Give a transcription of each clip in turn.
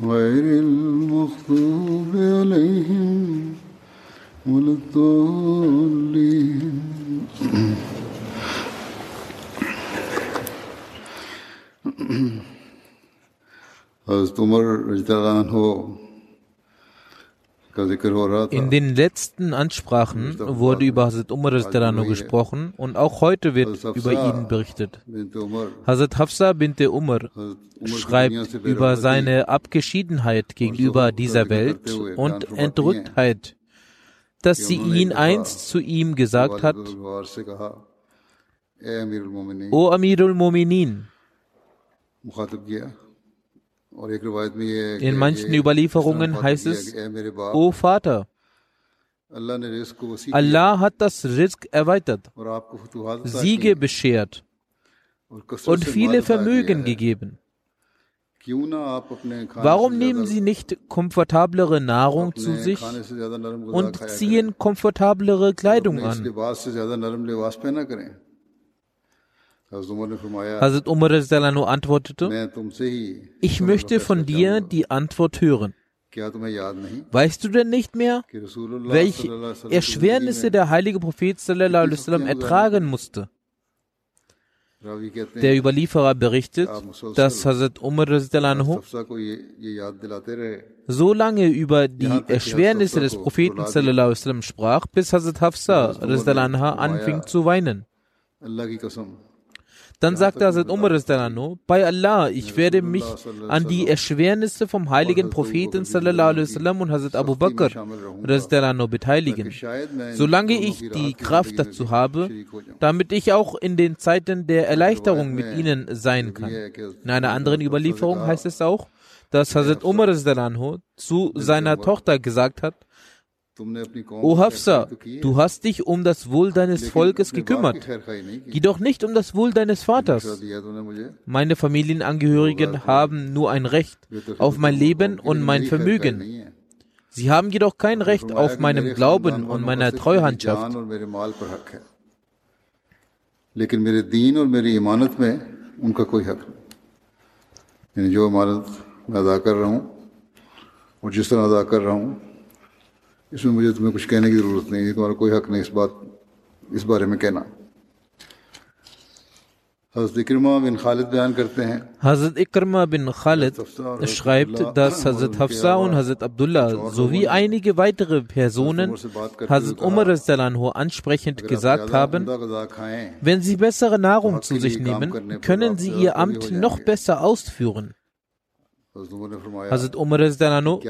غير المغضوب عليهم ولا الضالين. حضرت عمر رضی اللہ عنہ In den letzten Ansprachen wurde über Hazrat Umar gesprochen und auch heute wird über ihn berichtet. Hazrat Hafsa bint Umar schreibt über seine Abgeschiedenheit gegenüber dieser Welt und Entrücktheit, dass sie ihn einst zu ihm gesagt hat, O Amirul Mominin, in manchen Überlieferungen heißt es, O Vater, Allah hat das Rizq erweitert, Siege beschert und viele Vermögen gegeben. Warum nehmen Sie nicht komfortablere Nahrung zu sich und ziehen komfortablere Kleidung an? Hazrat Umar antwortete, ich. Möchte von dir die Antwort hören. Weißt du denn nicht mehr, welche Erschwernisse der heilige Prophet ertragen musste? Der Überlieferer berichtet, dass Hazrat Umar so lange über die Erschwernisse des Propheten sprach, bis Hazrat Hafsa anfing zu weinen. Dann sagte Hazrat Umar bei Allah, ich werde mich an die Erschwernisse vom heiligen Propheten und Hazrat Abu Bakr beteiligen, solange ich die Kraft dazu habe, damit ich auch in den Zeiten der Erleichterung mit ihnen sein kann. In einer anderen Überlieferung heißt es auch, dass Hazrat Umar zu seiner Tochter gesagt hat, O Hafsa, du hast dich um das Wohl deines Volkes gekümmert, jedoch nicht um das Wohl deines Vaters. Meine Familienangehörigen haben nur ein Recht auf mein Leben und mein Vermögen. Sie haben jedoch kein Recht auf meinem Glauben und meiner Treuhandschaft. لیکن میرے دین اور میری امانت میں ان کا کوئی حق نہیں یعنی جو امانت میں ادا کر رہا ہوں اور جس طرح ادا کر رہا ہوں इसमें मुझे तुम्हें कुछ कहने की ज़रूरत नहीं है तुम्हारा कोई हक नहीं इस बात इस बारे में कहना Hazrat Ikrma bin Khalid schreibt, dass Hazrat Hafsa und Hazrat Abdullah sowie einige weitere Personen Hazrat Umar ansprechend gesagt haben, wenn sie bessere Nahrung zu sich nehmen, können sie ihr Amt noch besser ausführen. Hazrat Umar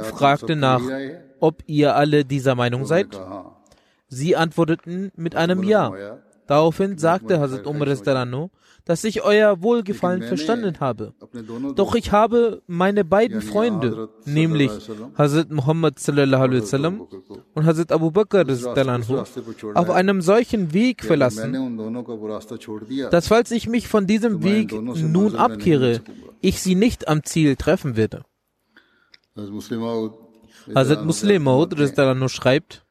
fragte nach, ob ihr alle dieser Meinung seid? Sie antworteten mit einem Ja. Daraufhin sagte Hazrat Umar dass ich euer Wohlgefallen verstanden habe. Doch ich habe meine beiden Freunde, nämlich Hazrat Muhammad und Hazrat Abu Bakr auf einem solchen Weg verlassen, dass falls ich mich von diesem Weg nun abkehre, ich sie nicht am Ziel treffen werde. Hazrat Muslim Maud schreibt,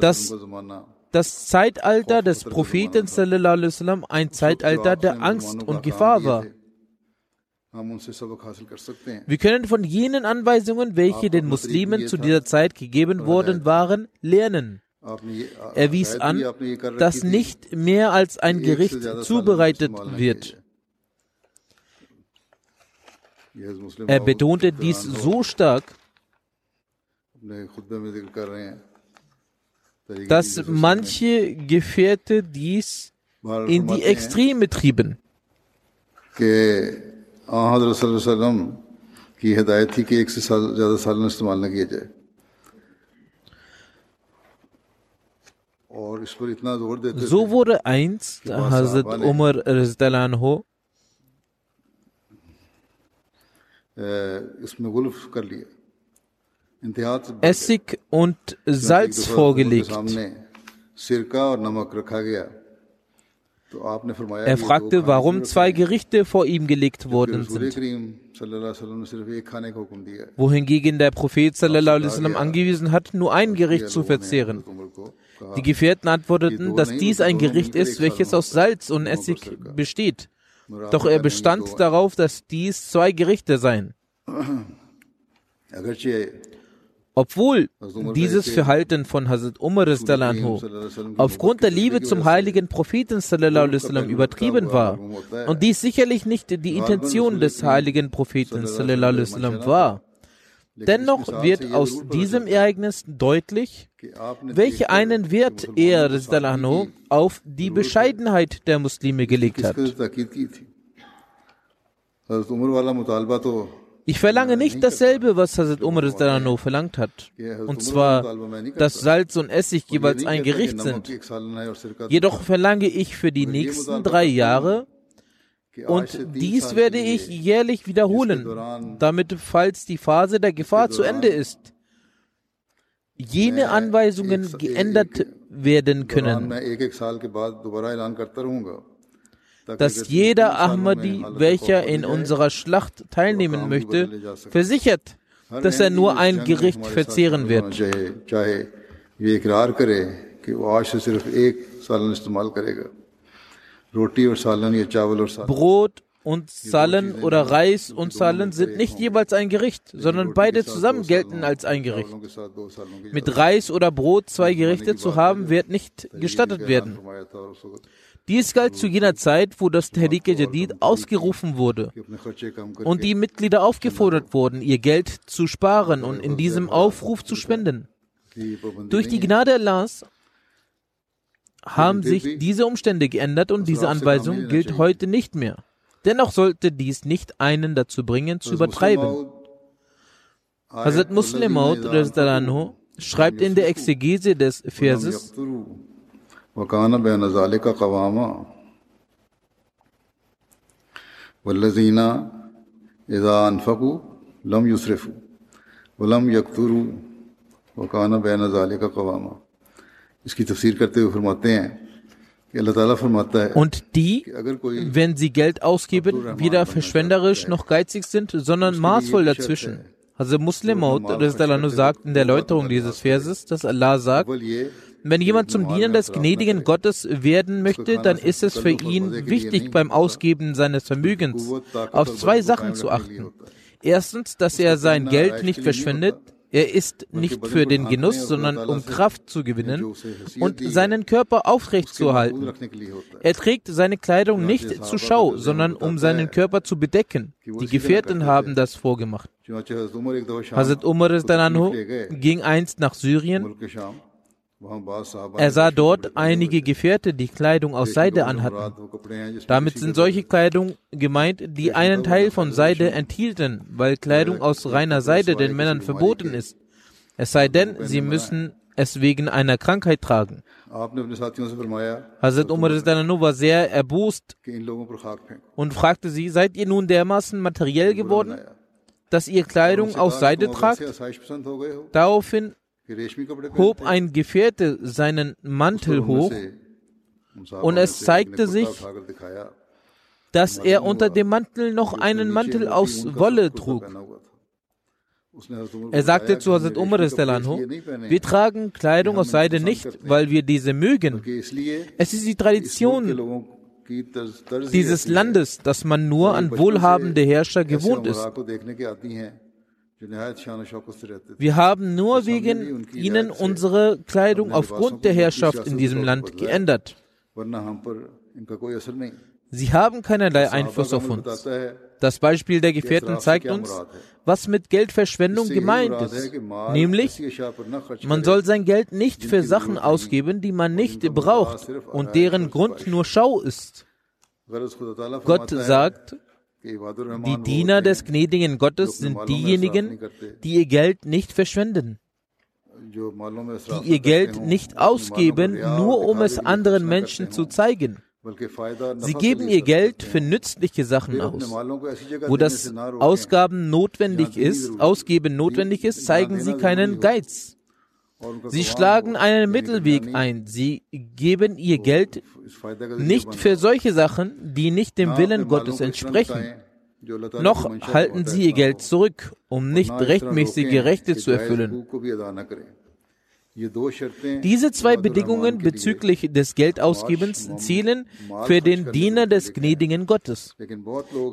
dass das Zeitalter des Propheten ein Zeitalter der Angst und Gefahr war. Wir können von jenen Anweisungen, welche den Muslimen zu dieser Zeit gegeben worden waren, lernen. Er wies an, dass nicht mehr als ein Gericht zubereitet wird. Er betonte dies so stark, dass manche Gefährte dies in die Extreme trieben. So wurde einst Hazrat Umar Rizdalanho äh, Essig und Salz vorgelegt. Er fragte, warum zwei Gerichte vor ihm gelegt worden sind. Wohingegen der Prophet sallam, angewiesen hat, nur ein Gericht zu verzehren. Die Gefährten antworteten, dass dies ein Gericht ist, welches aus Salz und Essig besteht. Doch er bestand darauf, dass dies zwei Gerichte seien. Obwohl dieses Verhalten von Hazrat Umar aufgrund der Liebe zum heiligen Propheten übertrieben war. und dies sicherlich nicht die Intention des heiligen Propheten war, dennoch wird aus diesem Ereignis deutlich, welche einen Wert er auf die Bescheidenheit der Muslime gelegt hat. Ich verlange nicht dasselbe, was Hazrat Umar Darano verlangt hat. Und zwar, dass Salz und Essig jeweils ein Gericht sind. Jedoch verlange ich für die nächsten drei Jahre, und dies werde ich jährlich wiederholen, damit, falls die Phase der Gefahr zu Ende ist, jene Anweisungen geändert werden können dass jeder Ahmadi, welcher in unserer Schlacht teilnehmen möchte, versichert, dass er nur ein Gericht verzehren wird. Brot und Salen oder Reis und Salen sind nicht jeweils ein Gericht, sondern beide zusammen gelten als ein Gericht. Mit Reis oder Brot zwei Gerichte zu haben, wird nicht gestattet werden. Dies galt zu jener Zeit, wo das Tehrik Jadid ausgerufen wurde und die Mitglieder aufgefordert wurden, ihr Geld zu sparen und in diesem Aufruf zu spenden. Durch die Gnade Allahs haben sich diese Umstände geändert und diese Anweisung gilt heute nicht mehr. Dennoch sollte dies nicht einen dazu bringen, zu übertreiben. Hazrat Muslim Maud schreibt in der Exegese des Verses, वकान बैन ज़ाल का कवामा वल्लजीना इज़ा अनफ़कू लम युसरफ़ू वलम यकतुरू वकान बैन ज़ाल का कवामा इसकी तफसीर करते हुए फरमाते हैं Und die, wenn sie Geld ausgeben, weder verschwenderisch noch geizig sind, sondern maßvoll dazwischen. Also Muslim Maud sagt in der Erläuterung dieses Verses, dass Allah sagt, wenn jemand zum Diener des gnädigen Gottes werden möchte, dann ist es für ihn wichtig, beim Ausgeben seines Vermögens auf zwei Sachen zu achten. Erstens, dass er sein Geld nicht verschwendet. Er ist nicht für den Genuss, sondern um Kraft zu gewinnen und seinen Körper aufrecht zu halten. Er trägt seine Kleidung nicht zur Schau, sondern um seinen Körper zu bedecken. Die Gefährten haben das vorgemacht. Hazrat Umar ging einst nach Syrien. Er sah dort einige Gefährte, die Kleidung aus Seide anhatten. Damit sind solche Kleidung gemeint, die einen Teil von Seide enthielten, weil Kleidung aus reiner Seide den Männern verboten ist. Es sei denn, sie müssen es wegen einer Krankheit tragen. Hazrat Umar war sehr erbost und fragte sie, seid ihr nun dermaßen materiell geworden, dass ihr Kleidung aus Seide tragt? Daraufhin hob ein Gefährte seinen Mantel hoch und es zeigte sich, dass er unter dem Mantel noch einen Mantel aus Wolle trug. Er sagte zu Hazrat Umar, wir tragen Kleidung aus Seide nicht, weil wir diese mögen. Es ist die Tradition dieses Landes, dass man nur an wohlhabende Herrscher gewohnt ist. Wir haben nur wegen ihnen unsere Kleidung aufgrund der Herrschaft in diesem Land geändert. Sie haben keinerlei Einfluss auf uns. Das Beispiel der Gefährten zeigt uns, was mit Geldverschwendung gemeint ist. Nämlich, man soll sein Geld nicht für Sachen ausgeben, die man nicht braucht und deren Grund nur Schau ist. Gott sagt, die Diener des gnädigen Gottes sind diejenigen, die ihr Geld nicht verschwenden, die ihr Geld nicht ausgeben, nur um es anderen Menschen zu zeigen. Sie geben ihr Geld für nützliche Sachen aus. Wo das Ausgaben notwendig ist, Ausgeben notwendig ist, zeigen sie keinen Geiz. Sie schlagen einen Mittelweg ein. Sie geben ihr Geld nicht für solche Sachen, die nicht dem Willen Gottes entsprechen. Noch halten sie ihr Geld zurück, um nicht rechtmäßige Rechte zu erfüllen. Diese zwei Bedingungen bezüglich des Geldausgebens zielen für den Diener des gnädigen Gottes.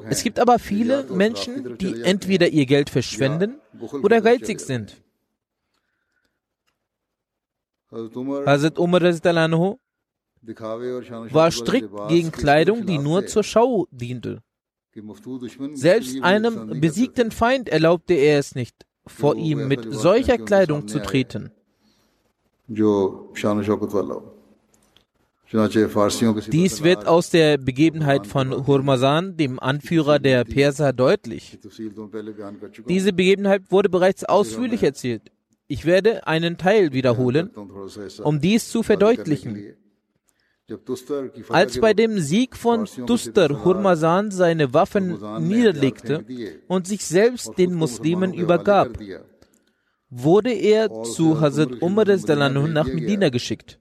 Es gibt aber viele Menschen, die entweder ihr Geld verschwenden oder geizig sind. Hazrat Umar war strikt gegen Kleidung, die nur zur Schau diente. Selbst einem besiegten Feind erlaubte er es nicht, vor ihm mit solcher Kleidung zu treten. Dies wird aus der Begebenheit von Hurmazan, dem Anführer der Perser, deutlich. Diese Begebenheit wurde bereits ausführlich erzählt. Ich werde einen Teil wiederholen, um dies zu verdeutlichen. Als bei dem Sieg von Tustar Hurmazan seine Waffen niederlegte und sich selbst den Muslimen übergab, wurde er zu Hazrat Umar nach Medina geschickt.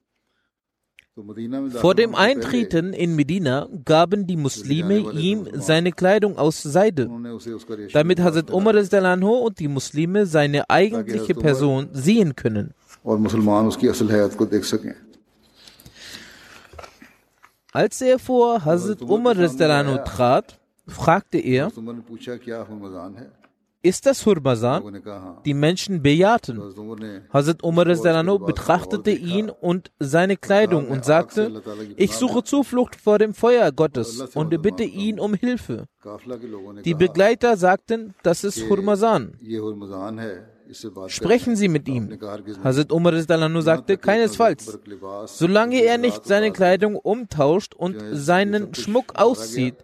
Vor dem Eintreten in Medina gaben die Muslime ihm seine Kleidung aus Seide, damit Hazrat Umar und die Muslime seine eigentliche Person sehen können. Als er vor Hazrat Umar trat, fragte er, ist das Hurmazan? Die Menschen bejahten. Hazrat Umar betrachtete ihn und seine Kleidung und sagte, ich suche Zuflucht vor dem Feuer Gottes und bitte ihn um Hilfe. Die Begleiter sagten, das ist Hurmazan. Sprechen Sie mit ihm. Hazrat Umar sagte, keinesfalls. Solange er nicht seine Kleidung umtauscht und seinen Schmuck auszieht,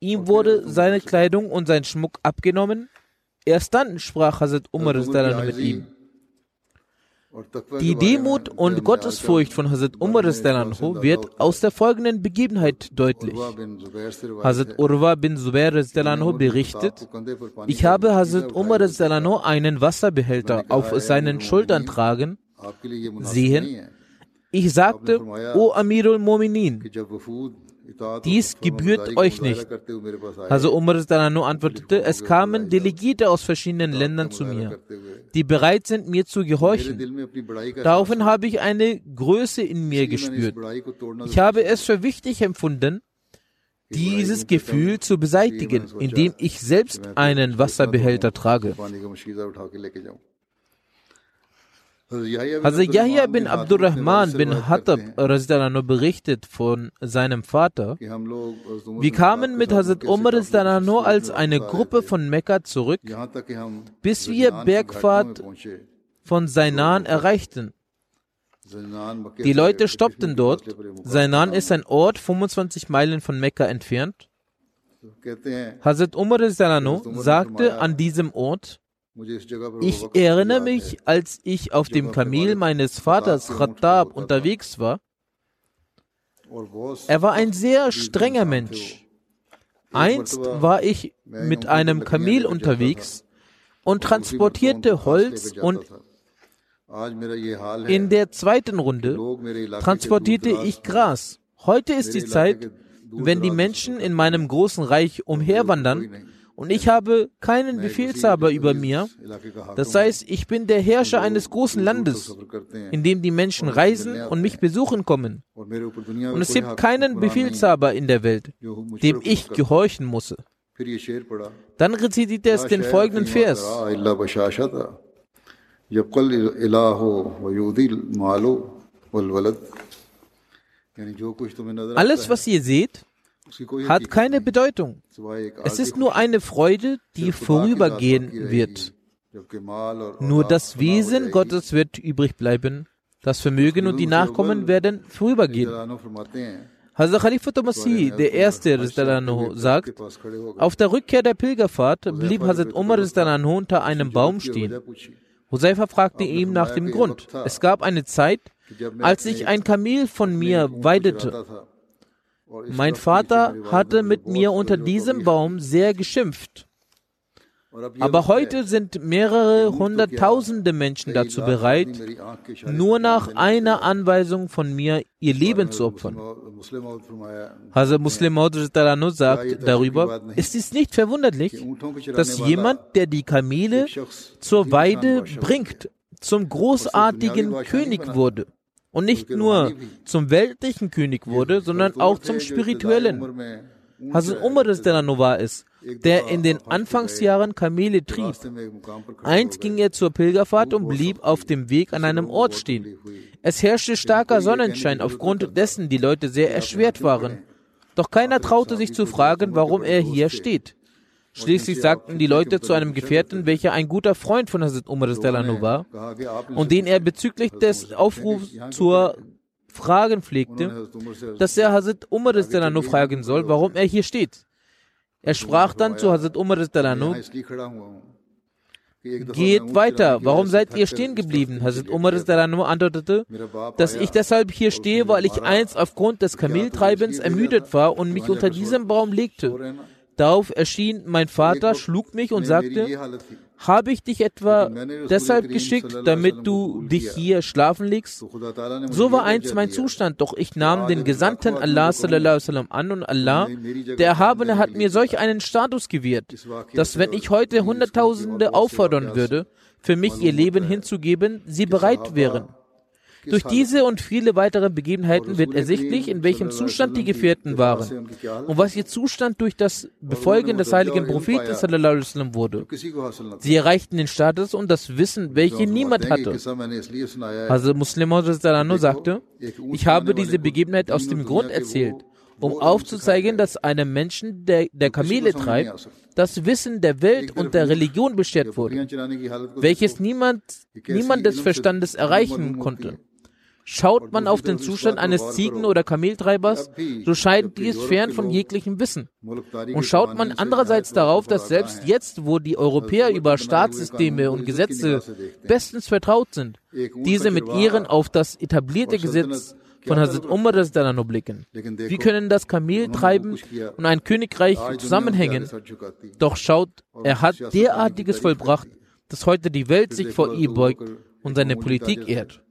ihm wurde seine Kleidung und sein Schmuck abgenommen, Erst dann sprach Hazrat Umar mit ihm. Die Demut und Gottesfurcht von Hazrat Umar wird aus der folgenden Begebenheit deutlich. Hazrat Urwa bin Zubair berichtet, ich habe Hazrat Umar einen Wasserbehälter auf seinen Schultern tragen sehen. Ich sagte, O Amirul Mominin, dies gebührt euch nicht. Also Umar antwortete, es kamen Delegierte aus verschiedenen Ländern zu mir, die bereit sind, mir zu gehorchen. Daraufhin habe ich eine Größe in mir gespürt. Ich habe es für wichtig empfunden, dieses Gefühl zu beseitigen, indem ich selbst einen Wasserbehälter trage. Also Yahya bin Abdurrahman bin Hattab berichtet von seinem Vater. Wir kamen mit Hazrat Umar als eine Gruppe von Mekka zurück, bis wir Bergfahrt von Sainan erreichten. Die Leute stoppten dort. Sainan ist ein Ort 25 Meilen von Mekka entfernt. Hazrat Umar sagte an diesem Ort, ich erinnere mich, als ich auf dem Kamel meines Vaters Khattab unterwegs war. Er war ein sehr strenger Mensch. Einst war ich mit einem Kamel unterwegs und transportierte Holz und in der zweiten Runde transportierte ich Gras. Heute ist die Zeit, wenn die Menschen in meinem großen Reich umherwandern und ich habe keinen Befehlshaber über mir. Das heißt, ich bin der Herrscher eines großen Landes, in dem die Menschen reisen und mich besuchen kommen. Und es gibt keinen Befehlshaber in der Welt, dem ich gehorchen muss. Dann rezitiert er es den folgenden Vers. Alles, was ihr seht, hat keine Bedeutung. Es ist nur eine Freude, die vorübergehen wird. Nur das Wesen Gottes wird übrig bleiben. Das Vermögen und die Nachkommen werden vorübergehen. Hazrat Khalifa Masih, der erste Rizdalanho, sagt, auf der Rückkehr der Pilgerfahrt blieb Hazrat Umar Rizdalanho unter einem Baum stehen. Husayfa fragte ihm nach dem Grund. Es gab eine Zeit, als ich ein Kamel von mir weidete. Mein Vater hatte mit mir unter diesem Baum sehr geschimpft. Aber heute sind mehrere hunderttausende Menschen dazu bereit, nur nach einer Anweisung von mir ihr Leben zu opfern. Hazrat Muslim Maud sagt darüber, es ist nicht verwunderlich, dass jemand, der die Kamele zur Weide bringt, zum großartigen König wurde und nicht nur zum weltlichen König wurde, sondern auch zum spirituellen. Hazrat Umar war es, der in den Anfangsjahren Kamele trieb. Einst ging er zur Pilgerfahrt und blieb auf dem Weg an einem Ort stehen. Es herrschte starker Sonnenschein, aufgrund dessen die Leute sehr erschwert waren. Doch keiner traute sich zu fragen, warum er hier steht. Schließlich sagten die Leute zu einem Gefährten, welcher ein guter Freund von Hazrat Umar war und den er bezüglich des Aufrufs zur Fragen pflegte, dass er Hazrat Umar fragen soll, warum er hier steht. Er sprach dann zu Hazrat Umar Geht weiter, warum seid ihr stehen geblieben? Hazrat Umar antwortete, dass ich deshalb hier stehe, weil ich einst aufgrund des Kameltreibens ermüdet war und mich unter diesem Baum legte. Darauf erschien mein Vater, schlug mich und sagte, habe ich dich etwa deshalb geschickt, damit du dich hier schlafen legst? So war einst mein Zustand, doch ich nahm den Gesandten Allah sallam, an und Allah, der Erhabene, hat mir solch einen Status gewährt, dass wenn ich heute Hunderttausende auffordern würde, für mich ihr Leben hinzugeben, sie bereit wären. Durch diese und viele weitere Begebenheiten wird ersichtlich, in welchem Zustand die Gefährten waren und was ihr Zustand durch das Befolgen des heiligen Propheten sallam, wurde. Sie erreichten den Status und das Wissen, welche niemand hatte. Also Muslim sagte, ich habe diese Begebenheit aus dem Grund erzählt, um aufzuzeigen, dass einem Menschen, der, der Kamele treibt, das Wissen der Welt und der Religion beschert wurde, welches niemand, niemandes Verstandes erreichen konnte. Schaut man auf den Zustand eines Ziegen- oder Kameltreibers, so scheint dies fern von jeglichem Wissen. Und schaut man andererseits darauf, dass selbst jetzt, wo die Europäer über Staatssysteme und Gesetze bestens vertraut sind, diese mit ihren auf das etablierte Gesetz von Hazrat Umar Danano blicken. Wie können das Kameltreiben und ein Königreich zusammenhängen? Doch schaut, er hat derartiges vollbracht, dass heute die Welt sich vor ihm beugt und seine Politik ehrt.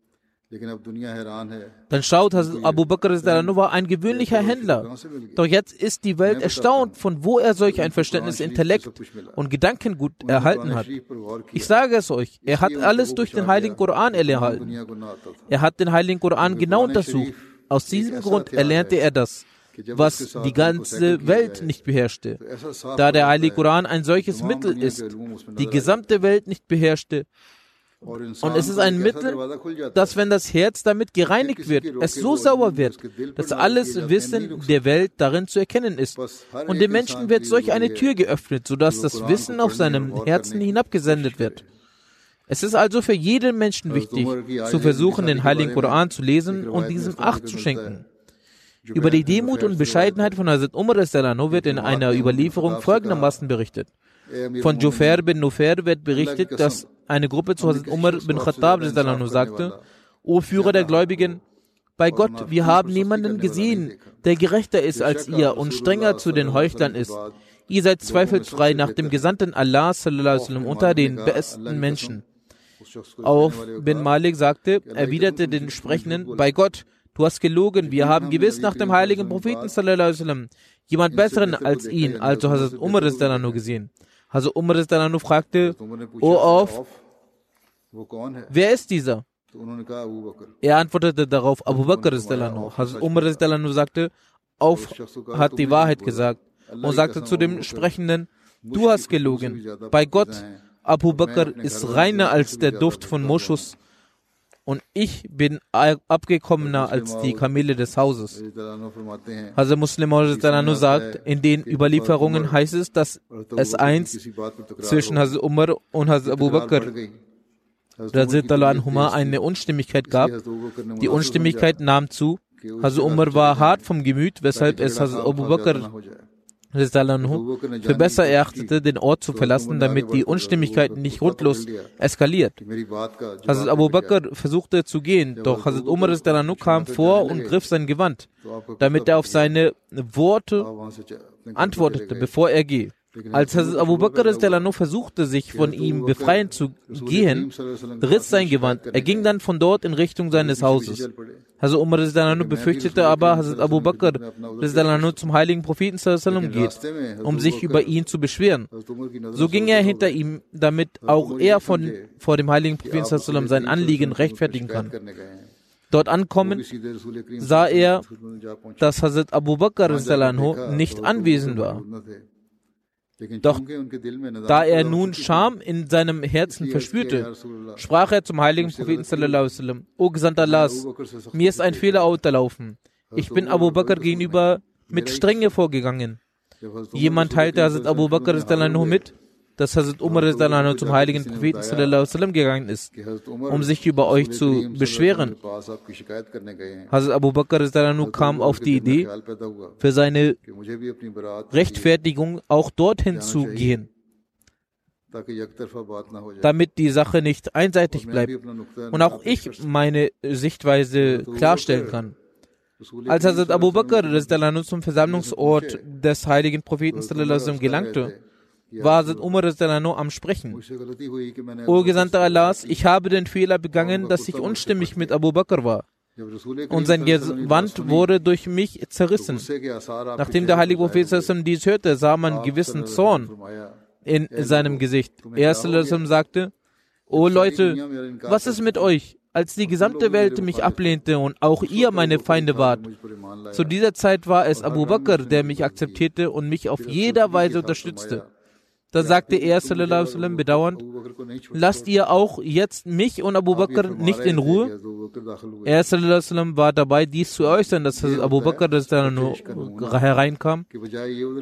Dann schaut Abu Bakr war ein gewöhnlicher Händler. Doch jetzt ist die Welt erstaunt, von wo er solch ein Verständnis, Intellekt und Gedankengut erhalten hat. Ich sage es euch, er hat alles durch den Heiligen Koran erhalten. Er hat den Heiligen Koran genau untersucht. Aus diesem Grund erlernte er das was die ganze Welt nicht beherrschte. Da der Heilige Koran ein solches Mittel ist, die gesamte Welt nicht beherrschte, und es ist ein Mittel, dass wenn das Herz damit gereinigt wird, es so sauer wird, dass alles Wissen der Welt darin zu erkennen ist. Und dem Menschen wird solch eine Tür geöffnet, sodass das Wissen auf seinem Herzen hinabgesendet wird. Es ist also für jeden Menschen wichtig, zu versuchen, den Heiligen Koran zu lesen und diesem Acht zu schenken. Über die Demut und Bescheidenheit von Hazrat Umar wird in einer Überlieferung folgendermaßen berichtet. Von Jufair bin Nufair wird berichtet, dass eine Gruppe zu Hazrat Umar bin Khattab sagte, O Führer der Gläubigen, bei Gott, wir haben niemanden gesehen, der gerechter ist als ihr und strenger zu den Heuchlern ist. Ihr seid zweifelsfrei nach dem Gesandten Allah unter den besten Menschen. Auf bin Malik sagte, erwiderte den Sprechenden, bei Gott, du hast gelogen, wir haben gewiss nach dem heiligen Propheten jemand besseren als ihn, also Hazrat Umar gesehen. Also Umar fragte, O auf, wer ist dieser? Er antwortete darauf, Abu Bakr Hazrat Umar nur sagte, auf hat die Wahrheit gesagt. Und sagte zu dem Sprechenden, du hast gelogen. Bei Gott, Abu Bakr ist reiner als der Duft von Moschus und ich bin abgekommener als die Kamele des Hauses. Also Muslim nur sagt, in den Überlieferungen heißt es, dass es eins zwischen Hazrat Umar und Hazrat Abu Bakr eine Unstimmigkeit gab. Die Unstimmigkeit nahm zu. Hazrat Umar war hart vom Gemüt, weshalb es Hazrat Abu Bakr für besser erachtete, den Ort zu verlassen, damit die Unstimmigkeit nicht grundlos eskaliert. Hazrat Abu Bakr versuchte zu gehen, doch Hazrat Umar kam vor und griff sein Gewand, damit er auf seine Worte antwortete, bevor er gehe. Als Hazrat Abu Bakr versuchte, sich von ihm befreien zu gehen, riss sein Gewand. Er ging dann von dort in Richtung seines Hauses. Hazrat Umar befürchtete aber, Hazrat Abu Bakr zum heiligen Propheten geht, um sich über ihn zu beschweren. So ging er hinter ihm, damit auch er von, vor dem heiligen Propheten sein Anliegen rechtfertigen kann. Dort ankommen sah er, dass Hazrat Abu Bakr nicht anwesend war. Doch da er nun Scham in seinem Herzen verspürte, sprach er zum heiligen Propheten sallallahu O Gesandter Allahs, mir ist ein Fehler unterlaufen. Ich bin Abu Bakr gegenüber mit Strenge vorgegangen. Jemand teilte Hazrat Abu Bakr mit, dass Hazrat Umar zum heiligen Propheten sallam, gegangen ist, um sich über euch zu beschweren. Hazrat Abu Bakr kam auf die Idee, für seine Rechtfertigung auch dorthin zu gehen, damit die Sache nicht einseitig bleibt und auch ich meine Sichtweise klarstellen kann. Als Hazrat Abu Bakr zum Versammlungsort des heiligen Propheten gelangte, war Hazrat Umar am Sprechen. O Gesandter Allahs, ich habe den Fehler begangen, dass ich unstimmig mit Abu Bakr war. Und sein Gewand wurde durch mich zerrissen. Nachdem der heilige Prophet dies hörte, sah man gewissen Zorn in seinem Gesicht. Er sagte, O Leute, was ist mit euch? Als die gesamte Welt mich ablehnte und auch ihr meine Feinde wart. Zu dieser Zeit war es Abu Bakr, der mich akzeptierte und mich auf jeder Weise unterstützte. Da sagte er sallam, bedauernd, lasst ihr auch jetzt mich und Abu Bakr nicht in Ruhe? Er sallam, war dabei, dies zu äußern, dass Abu Bakr hereinkam.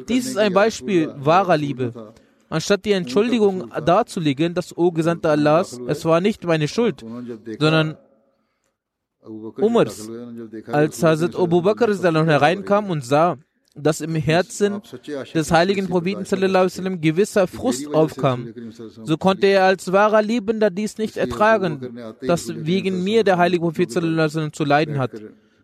Dies ist ein Beispiel wahrer Liebe. Anstatt die Entschuldigung darzulegen, dass, O Gesandter Allahs, es war nicht meine Schuld, sondern Umars. Als Hazrat Abu Bakr hereinkam und sah, dass im Herzen des heiligen Propheten sallam, gewisser Frust aufkam. So konnte er als wahrer Liebender dies nicht ertragen, dass wegen mir der heilige Prophet sallam, zu leiden hat.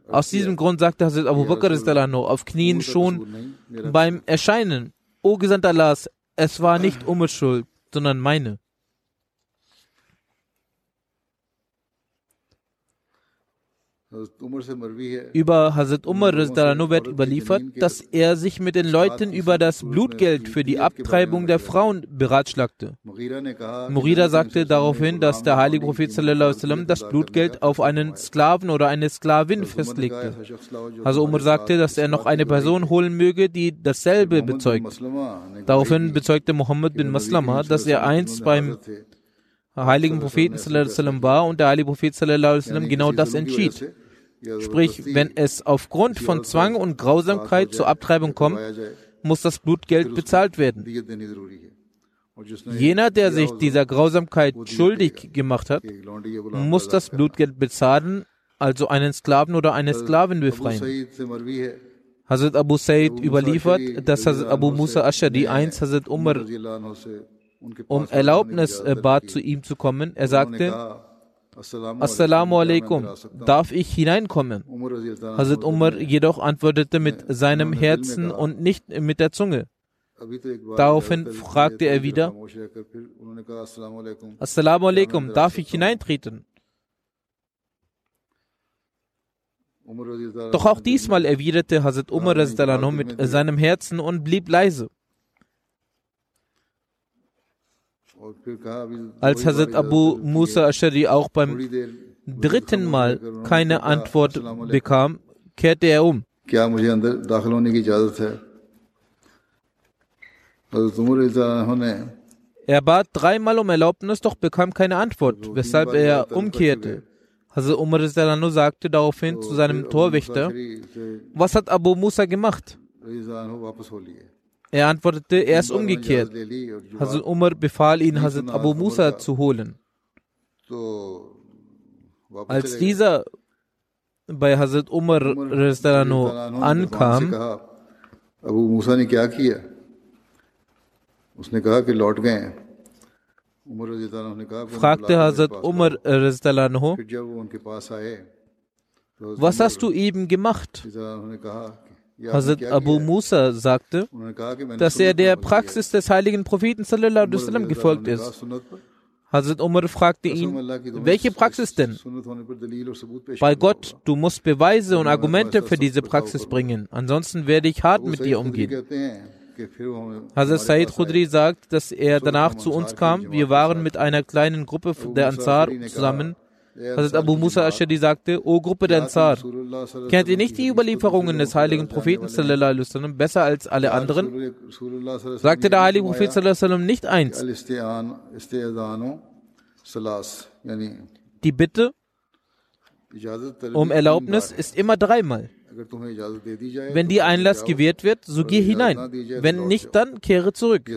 Aus diesem Grund sagte Hazrat Abu Bakr auf Knien schon beim Erscheinen, O Gesandter Allahs, es war nicht Umars Schuld, sondern meine. Über Hazrat Umar wird überliefert, dass er sich mit den Leuten über das Blutgeld für die Abtreibung der Frauen beratschlagte. Murida sagte daraufhin, dass der heilige Prophet sallam, das Blutgeld auf einen Sklaven oder eine Sklavin festlegte. Also Umar sagte, dass er noch eine Person holen möge, die dasselbe bezeugt. Daraufhin bezeugte Muhammad bin Maslama, dass er einst beim heiligen Propheten sallam, war und der heilige Prophet sallam, genau das entschied. Sprich, wenn es aufgrund von Zwang und Grausamkeit zur Abtreibung kommt, muss das Blutgeld bezahlt werden. Jener, der sich dieser Grausamkeit schuldig gemacht hat, muss das Blutgeld bezahlen, also einen Sklaven oder eine Sklavin befreien. Hazrat Abu Said überliefert, dass Hazrat Abu Musa Ashadi einst Hazrat Umar um Erlaubnis bat, zu ihm zu kommen. Er sagte, Assalamu alaikum, darf ich hineinkommen? Hazrat Umar jedoch antwortete mit seinem Herzen und nicht mit der Zunge. Daraufhin fragte er wieder, Assalamu alaikum, darf ich hineintreten? Doch auch diesmal erwiderte Hazrat Umar mit seinem Herzen und blieb leise. Als Hazrat Abu Musa Ashari auch beim dritten Mal keine Antwort bekam, kehrte er um. Er bat dreimal um Erlaubnis, doch bekam keine Antwort, weshalb er umkehrte. Hazrat Umar sagte daraufhin zu seinem Torwächter, was hat Abu Musa gemacht? Er antwortete, er ist umgekehrt. Hazrat Umar befahl ihn, Hazrat Abu Musa zu holen. Als dieser bei Hazrat Umar ankam, Abu Musa ne kya kiya? Usne kaha ki laut gaye fragte Hazrat Umar was hast du eben gemacht? Hazrat Abu Musa sagte, dass er der Praxis des heiligen Propheten sallam, gefolgt ist. Hazrat Umar fragte ihn, welche Praxis denn? Bei Gott, du musst Beweise und Argumente für diese Praxis bringen, ansonsten werde ich hart mit dir umgehen. Hazrat Said Khudri sagt, dass er danach zu uns kam. Wir waren mit einer kleinen Gruppe der Ansar zusammen. Hazrat Abu Musa Ashadi sagte, O Gruppe der Ansar, kennt ihr nicht die Überlieferungen des heiligen Propheten sallam, besser als alle anderen? Sagte der heilige Prophet sallam, nicht eins. Die Bitte um Erlaubnis ist immer dreimal. Wenn dir Einlass gewährt wird, so geh hinein. Wenn nicht, dann kehre zurück.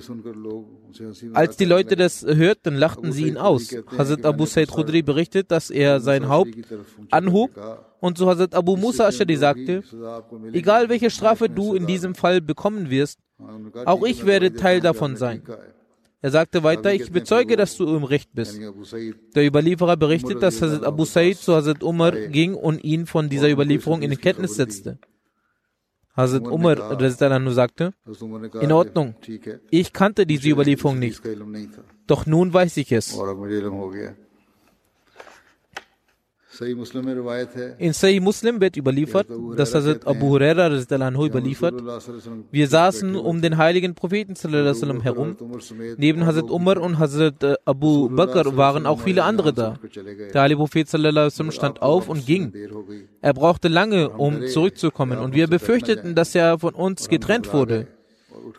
Als die Leute das hörten, lachten sie ihn aus. Hazrat Abu Said Khudri berichtet, dass er sein Haupt anhob und zu Hazrat Abu Musa Ashadi sagte, egal welche Strafe du in diesem Fall bekommen wirst, auch ich werde Teil davon sein. Er sagte weiter, ich bezeuge, dass du im Recht bist. Der Überlieferer berichtet, dass Hazrat Abu Said zu Hazrat Umar ging und ihn von dieser Überlieferung in Kenntnis setzte. Hazrat Umar sagte, in Ordnung, ich kannte diese Überlieferung nicht, doch nun weiß ich es. In Sahih Muslim wird überliefert, dass Hazrat Abu Huraira überliefert, wir saßen um den heiligen Propheten herum. Neben Hazrat Umar und Hazrat Abu Bakr waren auch viele andere da. Der heilige Prophet stand auf und ging. Er brauchte lange, um zurückzukommen und wir befürchteten, dass er von uns getrennt wurde.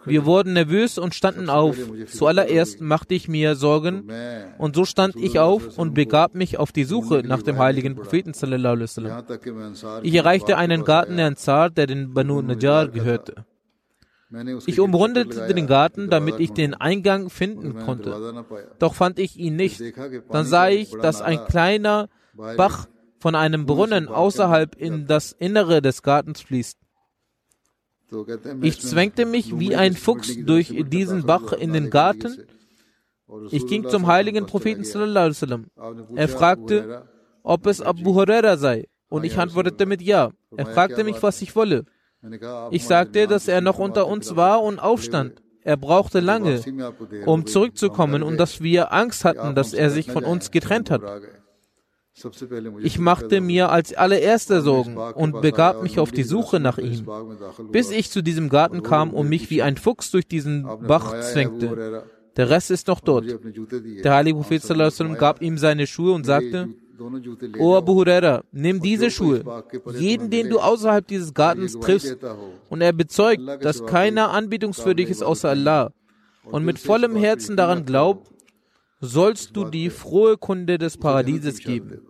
Wir wurden nervös und standen auf. Zuallererst machte ich mir Sorgen und so stand ich auf und begab mich auf die Suche nach dem heiligen Propheten. Ich erreichte einen Garten der Ansar, der den Banu Najjar gehörte. Ich umrundete den Garten, damit ich den Eingang finden konnte. Doch fand ich ihn nicht. Dann sah ich, dass ein kleiner Bach von einem Brunnen außerhalb in das Innere des Gartens fließt. Ich zwängte mich wie ein Fuchs durch diesen Bach in den Garten. Ich ging zum heiligen Propheten. Er fragte, ob es Abu Huraira sei. Und ich antwortete mit Ja. Er fragte mich, was ich wolle. Ich sagte, dass er noch unter uns war und aufstand. Er brauchte lange, um zurückzukommen und dass wir Angst hatten, dass er sich von uns getrennt hat. Ich machte mir als allererster Sorgen und begab mich auf die Suche nach ihm, bis ich zu diesem Garten kam und mich wie ein Fuchs durch diesen Bach zwängte. Der Rest ist noch dort. Der heilige Prophet gab ihm seine Schuhe und sagte, O Abu Huraira, nimm diese Schuhe, jeden, den du außerhalb dieses Gartens triffst, und er bezeugt, dass keiner anbetungswürdig ist außer Allah, und mit vollem Herzen daran glaubt, sollst du die frohe Kunde des Paradieses geben.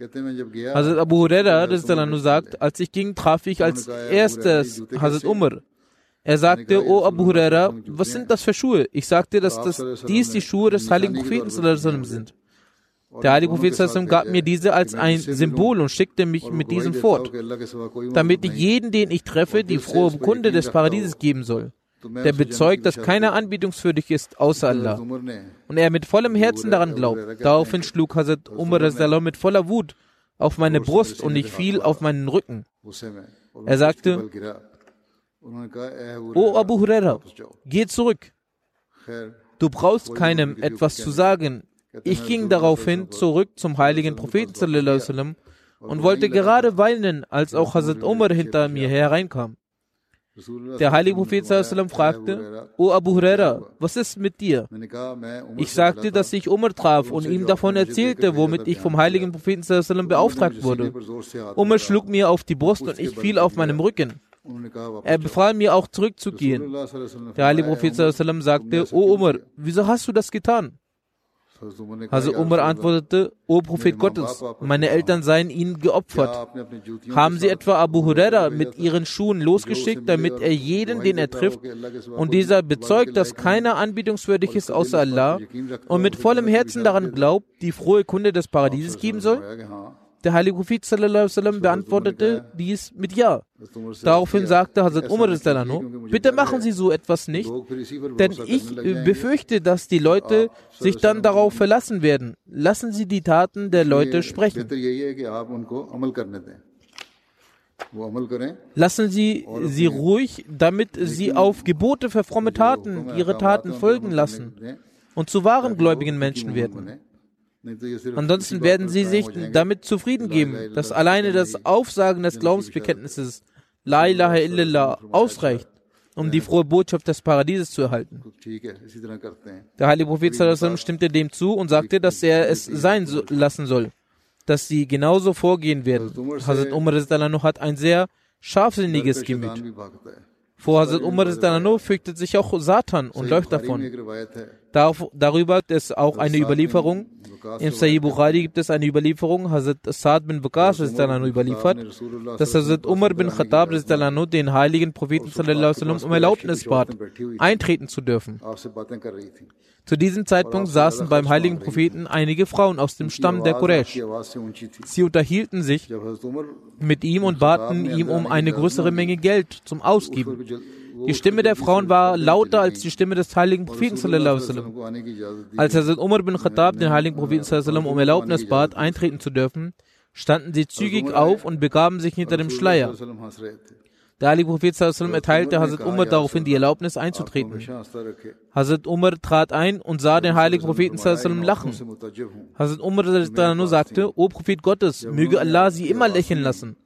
Hazrat Abu Huraira sagt, als ich ging, traf ich als erstes Hazrat Umar. Er sagte, O Abu Huraira, was sind das für Schuhe? Ich sagte, dass das, dies die Schuhe des heiligen Propheten sind. Der heilige Prophet gab mir diese als ein Symbol und schickte mich mit diesem fort, damit ich jeden, den ich treffe, die frohe Kunde des Paradieses geben soll der bezeugt, dass keiner anbetungswürdig ist außer Allah. Und er mit vollem Herzen daran glaubt. Daraufhin schlug Hazrat Umar mit voller Wut auf meine Brust und ich fiel auf meinen Rücken. Er sagte, O Abu Huraira, geh zurück. Du brauchst keinem etwas zu sagen. Ich ging daraufhin zurück zum heiligen Propheten und wollte gerade weinen, als auch Hazrat Umar hinter mir hereinkam. Der heilige Prophet sallam fragte, O Abu Huraira, was ist mit dir? Ich sagte, dass ich Umar traf und ihm davon erzählte, womit ich vom heiligen Propheten sallam beauftragt wurde. Umar schlug mir auf die Brust und ich fiel auf meinem Rücken. Er befahl mir auch zurückzugehen. Der heilige Prophet sallam sagte, O Umar, wieso hast du das getan? Also Umar antwortete, O Prophet Gottes, meine Eltern seien ihnen geopfert. Haben sie etwa Abu Huraira mit ihren Schuhen losgeschickt, damit er jeden, den er trifft, und dieser bezeugt, dass keiner anbietungswürdig ist außer Allah und mit vollem Herzen daran glaubt, die frohe Kunde des Paradieses geben soll? Der heilige Prophet sallam, beantwortete dies mit Ja. Daraufhin sagte Hazrat Umar, bitte machen Sie so etwas nicht, denn ich befürchte, dass die Leute sich dann darauf verlassen werden. Lassen Sie die Taten der Leute sprechen. Lassen Sie sie ruhig, damit sie auf Gebote für fromme Taten ihre Taten folgen lassen und zu wahren gläubigen Menschen werden. Ansonsten werden sie sich damit zufrieden geben, dass alleine das Aufsagen des Glaubensbekenntnisses La ilaha illallah ausreicht, um die frohe Botschaft des Paradieses zu erhalten. Der heilige Prophet stimmte dem zu und sagte, dass er es sein lassen soll, dass sie genauso vorgehen werden. Hazrat Umar hat ein sehr scharfsinniges Gemüt. Vor Hazrat Umar fürchtet sich auch Satan und läuft davon. Darüber gibt es auch eine Überlieferung, im Sahih Bukhari gibt es eine Überlieferung, Hazrat Saad bin Waqas überliefert, dass Hazrat Umar bin Khattab den heiligen Propheten um Erlaubnis bat, eintreten zu dürfen. Zu diesem Zeitpunkt saßen beim heiligen Propheten einige Frauen aus dem Stamm der Quraysh. Sie unterhielten sich mit ihm und baten ihm um eine größere Menge Geld zum Ausgeben. Die Stimme der Frauen war lauter als die Stimme des heiligen Propheten. Als Hazrat Umar bin Khattab den heiligen Propheten um Erlaubnis bat, eintreten zu dürfen, standen sie zügig auf und begaben sich hinter dem Schleier. Der heilige Prophet erteilte Hazrat Umar daraufhin die Erlaubnis einzutreten. Hazrat Umar trat ein und sah den heiligen Propheten lachen. Hazrat Umar sagte, O Prophet Gottes, möge Allah sie immer lächeln lassen.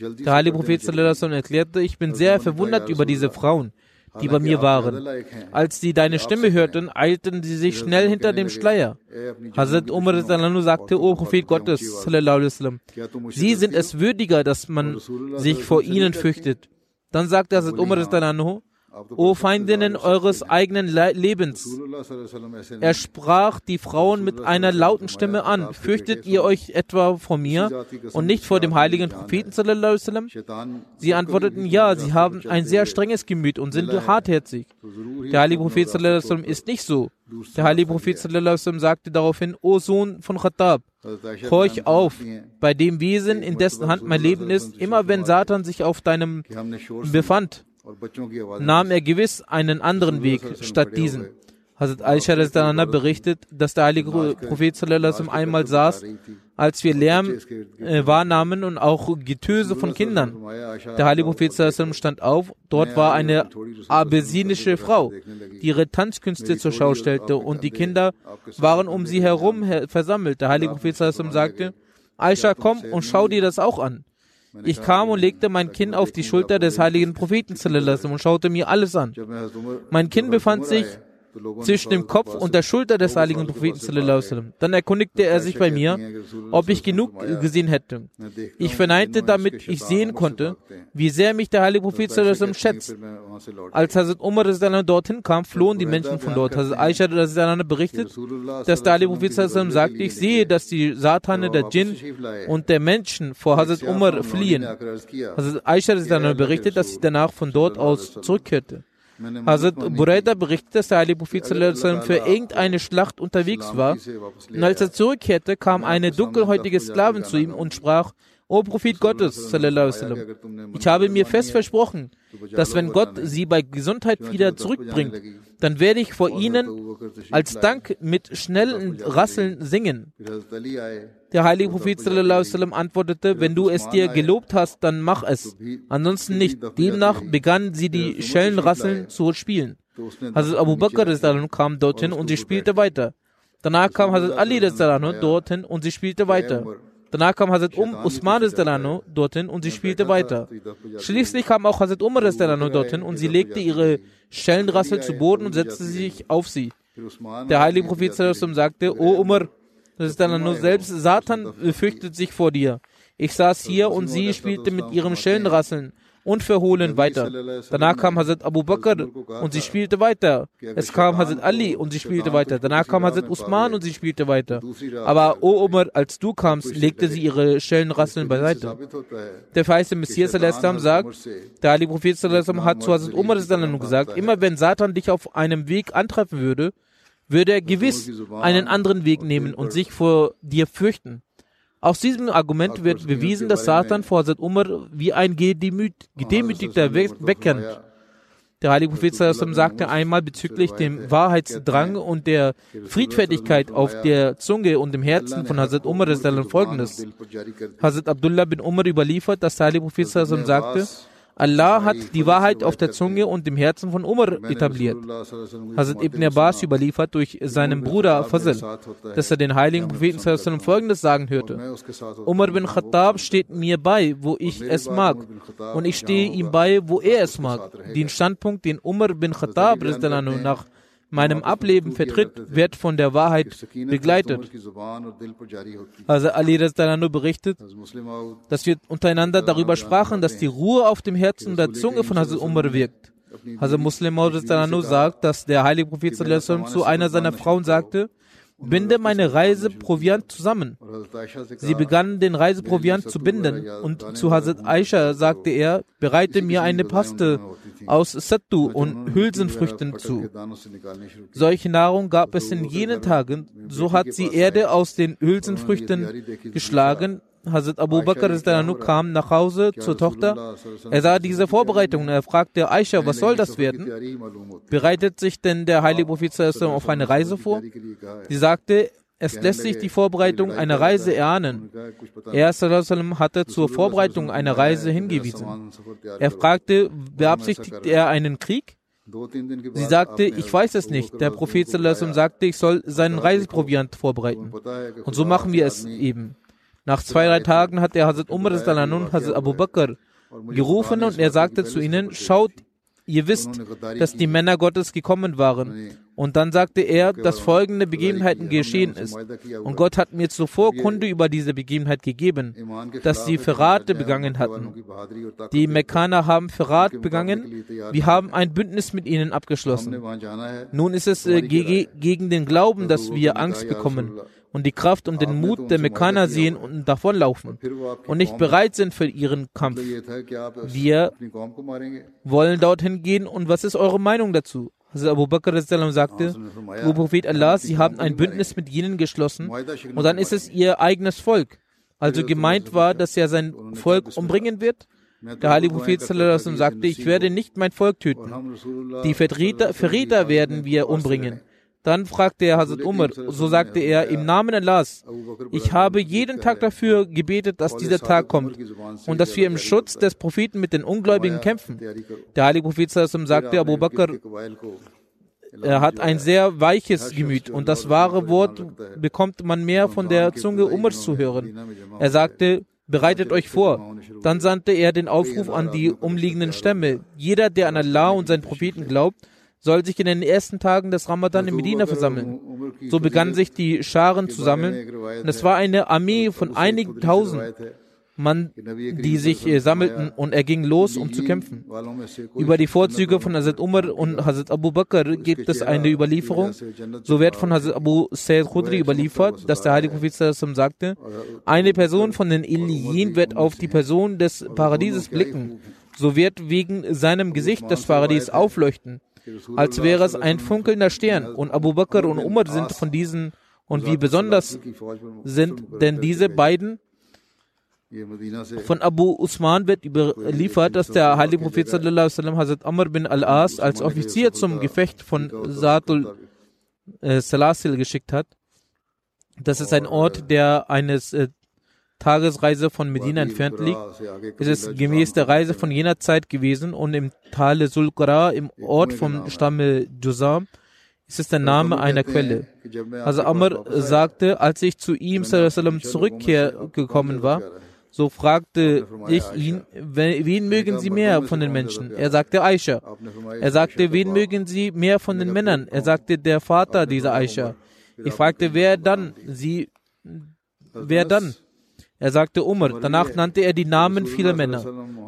Der heilige Prophet erklärte, ich bin sehr verwundert über diese Frauen, die bei mir waren. Als sie deine Stimme hörten, eilten sie sich schnell hinter dem Schleier. Hazrat Umar sagte, O Prophet Gottes, sie sind es würdiger, dass man sich vor ihnen fürchtet. Dann sagte Hazrat Umar O Feindinnen eures eigenen Le Lebens. Er sprach die Frauen mit einer lauten Stimme an. Fürchtet ihr euch etwa vor mir und nicht vor dem heiligen Propheten? Sie antworteten, ja, sie haben ein sehr strenges Gemüt und sind hartherzig. Der heilige Prophet ist nicht so. Der heilige Prophet sagte daraufhin, O Sohn von Khattab, horch auf, bei dem Wesen, in dessen Hand mein Leben ist, immer wenn Satan sich auf deinem befand, nahm er gewiss einen anderen Weg statt diesen. Hazrat Aisha berichtet, dass der heilige Prophet einmal saß, als wir Lärm äh, wahrnahmen und auch Getöse von Kindern. Der heilige Prophet stand auf. Dort war eine abessinische Frau, die ihre Tanzkünste zur Schau stellte und die Kinder waren um sie herum versammelt. Der heilige Prophet sagte, Aisha, komm und schau dir das auch an. Ich kam und legte mein Kinn auf die Schulter des heiligen Propheten und schaute mir alles an. Mein Kinn befand sich zwischen dem Kopf und der Schulter des heiligen Propheten. Dann erkundigte er sich bei mir, ob ich genug gesehen hätte. Ich verneinte, damit ich sehen konnte, wie sehr mich der heilige Prophet schätzt. Als Hazrat Umar dorthin kam, flohen die Menschen von dort. Hazrat Aisha berichtet, dass der heilige Prophet sagte, ich sehe, dass die Satane der Djinn und der Menschen vor Hazrat Umar fliehen. Hazrat Aisha berichtet, dass sie danach von dort aus zurückkehrte. Hazrat Buraida berichtet, dass der Heilige Prophet für irgendeine Schlacht unterwegs war. Und als er zurückkehrte, kam eine dunkelhäutige Sklavin zu ihm und sprach, O Prophet Gottes, ich habe mir fest versprochen, dass wenn Gott sie bei Gesundheit wieder zurückbringt, dann werde ich vor ihnen als Dank mit schnellen Rasseln singen. Der heilige Prophet antwortete, wenn du es dir gelobt hast, dann mach es, ansonsten nicht. Demnach begannen sie die Schellenrasseln zu spielen. Hazrat Abu Bakr kam dorthin und sie spielte weiter. Danach kam Hazrat Ali dorthin und sie spielte weiter. Danach kam Hazrat um Usman Restelano dorthin und sie spielte weiter. Schließlich kam auch Hazrat Umar Restelano dorthin und sie legte ihre Schellenrassel zu Boden und setzte sich auf sie. Der heilige Prophet sagte, O Umar Restelano, selbst Satan fürchtet sich vor dir. Ich saß hier und sie spielte mit ihrem Schellenrasseln unverhohlen weiter. Danach kam Hazrat Abu Bakr und sie spielte weiter. Es kam Hazrat Ali und sie spielte weiter. Danach kam Hazrat Usman und sie spielte weiter. Aber O Umar, als du kamst, legte sie ihre Schellenrasseln beiseite. Der verheißte Messias sagt, der Ali Prophet hat zu Hazrat Umar gesagt, immer wenn Satan dich auf einem Weg antreffen würde, würde er gewiss einen anderen Weg nehmen und sich vor dir fürchten. Aus diesem Argument wird bewiesen, dass Satan vor Hazrat Umar wie ein Gedemütigter wegkennt. Der heilige Prophet sagte einmal bezüglich dem Wahrheitsdrang und der Friedfertigkeit auf der Zunge und im Herzen von Hazrat Umar folgendes. Hazrat Abdullah bin Umar überliefert, dass der heilige Prophet sagte, Allah hat die Wahrheit auf der Zunge und im Herzen von Umar etabliert. Hazrat Ibn Abbas überliefert durch seinen Bruder Fazl, dass er den heiligen Propheten folgendes sagen hörte. Umar bin Khattab steht mir bei, wo ich es mag, und ich stehe ihm bei, wo er es mag. Den Standpunkt, den Umar bin Khattab nach meinem Ableben vertritt, wird von der Wahrheit begleitet. Also Ali Razdalanu berichtet, dass wir untereinander darüber sprachen, dass die Ruhe auf dem Herzen und der Zunge von Hazrat Umar wirkt. Hazrat Muslim Razdalanu sagt, dass der heilige Prophet zu einer seiner Frauen sagte, binde meine Reiseproviant zusammen. Sie begannen den Reiseproviant zu binden und zu Hazrat Aisha sagte er, bereite mir eine Paste aus Sattu und Hülsenfrüchten zu. Solche Nahrung gab es in jenen Tagen, so hat sie Erde aus den Hülsenfrüchten geschlagen, Hazrat Abu Bakr kam nach Hause zur Tochter. Er sah diese Vorbereitungen. Er fragte Aisha, was soll das werden? Bereitet sich denn der heilige Prophet auf eine Reise vor? Sie sagte, es lässt sich die Vorbereitung einer Reise erahnen. Er hatte zur Vorbereitung einer Reise hingewiesen. Er fragte, beabsichtigt er einen Krieg? Sie sagte, ich weiß es nicht. Der Prophet sagte, ich soll seinen Reiseproviant vorbereiten. Und so machen wir es eben. Nach zwei, drei Tagen hat er Hazrat Umar und Hazrat Abu Bakr gerufen und er sagte zu ihnen, schaut, ihr wisst, dass die Männer Gottes gekommen waren. Und dann sagte er, dass folgende Begebenheiten geschehen ist. Und Gott hat mir zuvor Kunde über diese Begebenheit gegeben, dass sie Verrate begangen hatten. Die Mekkaner haben Verrat begangen. Wir haben ein Bündnis mit ihnen abgeschlossen. Nun ist es äh, gegen den Glauben, dass wir Angst bekommen und die Kraft und den Mut der Mekkaner sehen und davonlaufen und nicht bereit sind für ihren Kampf. Wir wollen dorthin gehen und was ist eure Meinung dazu? Also Abu Bakr sagte, O Prophet Allah, sie haben ein Bündnis mit ihnen geschlossen und dann ist es ihr eigenes Volk. Also gemeint war, dass er sein Volk umbringen wird. Der heilige Prophet sagte, ich werde nicht mein Volk töten. Die Verräter, Verräter werden wir umbringen. Dann fragte er Hazrat Umar, so sagte er, im Namen Allahs, ich habe jeden Tag dafür gebetet, dass dieser Tag kommt und dass wir im Schutz des Propheten mit den Ungläubigen kämpfen. Der heilige Prophet sagte, Abu Bakr, er hat ein sehr weiches Gemüt und das wahre Wort bekommt man mehr von der Zunge Umars zu hören. Er sagte, bereitet euch vor. Dann sandte er den Aufruf an die umliegenden Stämme. Jeder, der an Allah und seinen Propheten glaubt, soll sich in den ersten Tagen des Ramadan in Medina versammeln. So begannen sich die Scharen zu sammeln. Und es war eine Armee von einigen tausend Mann, die sich äh, sammelten und er ging los, um zu kämpfen. Über die Vorzüge von Hazrat Umar und Hazrat Abu Bakr gibt es eine Überlieferung. So wird von Hazrat Abu Sayyid Khudri überliefert, dass der heilige Prophet sagte, eine Person von den Iliyin wird auf die Person des Paradieses blicken. So wird wegen seinem Gesicht das Paradies aufleuchten als wäre es ein funkelnder Stern. Und Abu Bakr und Umar sind von diesen und wie besonders sind denn diese beiden? Von Abu Usman wird überliefert, dass der heilige Prophet sallam, Hazrat Amr bin al-As als Offizier zum Gefecht von Saatul äh, Salasil geschickt hat. Das ist ein Ort, der eines äh, Tagesreise von Medina entfernt liegt, ist es gemäß der Reise von jener Zeit gewesen und im Tale Sulqara, im Ort vom Stamme Juzam, ist es der Name einer Quelle. Also Amr sagte, als ich zu ihm zurückgekommen war, so fragte ich ihn, wen mögen Sie mehr von den Menschen? Er sagte Aisha. Er sagte, wen mögen Sie mehr von den Männern? Er sagte, der Vater dieser Aisha. Ich fragte, wer dann? Sie, wer dann? Er sagte Umar. Danach nannte er die Namen vieler Männer.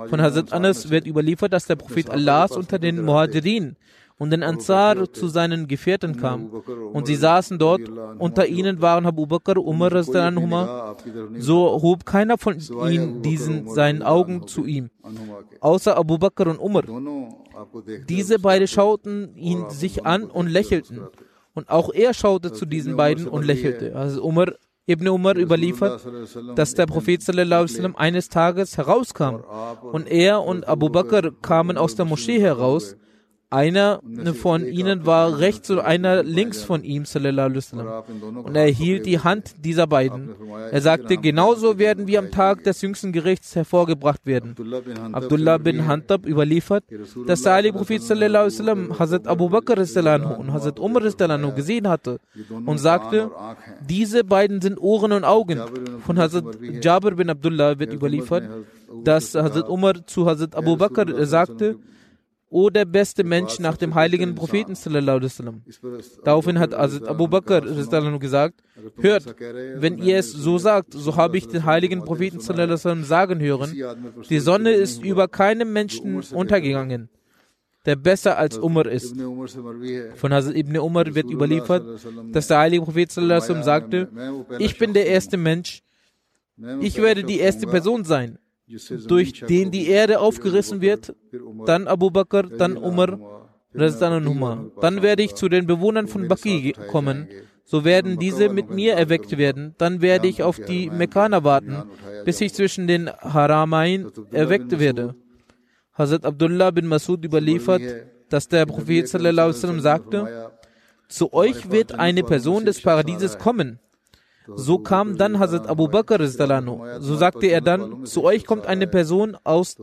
Von Hazrat Anas wird überliefert, dass der Prophet Allahs unter den Muhajirin und den Ansar zu seinen Gefährten kam. Und sie saßen dort. Unter ihnen waren Abu Bakr, Umar, so hob keiner von ihnen diesen seinen Augen zu ihm, außer Abu Bakr und Umar. Diese beiden schauten ihn sich an und lächelten. Und auch er schaute zu diesen beiden und lächelte. Also Umar Ibn Umar überliefert, dass der Prophet sallam, eines Tages herauskam und er und Abu Bakr kamen aus der Moschee heraus. Einer von ihnen war rechts und einer links von ihm, und er hielt die Hand dieser beiden. Er sagte, genauso werden wir am Tag des jüngsten Gerichts hervorgebracht werden. Abdullah bin Hantab überliefert, dass der Ali Prophet Hazrat Abu Bakr und Hazrat Umar gesehen hatte und sagte, diese beiden sind Ohren und Augen. Von Hazrat Jabir bin Abdullah wird überliefert, dass Hazrat Umar zu Hazrat Abu Bakr sagte, O der beste Mensch nach dem heiligen Propheten Daraufhin hat Hazrat Abu Bakr gesagt, hört, wenn ihr es so sagt, so habe ich den heiligen Propheten sagen hören, die Sonne ist über keinem Menschen untergegangen, der besser als Umar ist. Von Hazrat Ibn Umar wird überliefert, dass der heilige Prophet sagte, ich bin der erste Mensch, ich werde die erste Person sein durch den die Erde aufgerissen wird, dann Abu Bakr, dann Umar, dann werde ich zu den Bewohnern von Baki kommen. So werden diese mit mir erweckt werden. Dann werde ich auf die Mekkaner warten, bis ich zwischen den Haramain erweckt werde. Hazrat Abdullah bin Masud überliefert, dass der Prophet sallam, sagte, zu euch wird eine Person des Paradieses kommen. So kam dann Hazrat Abu Bakr, so sagte er dann, zu euch kommt eine Person aus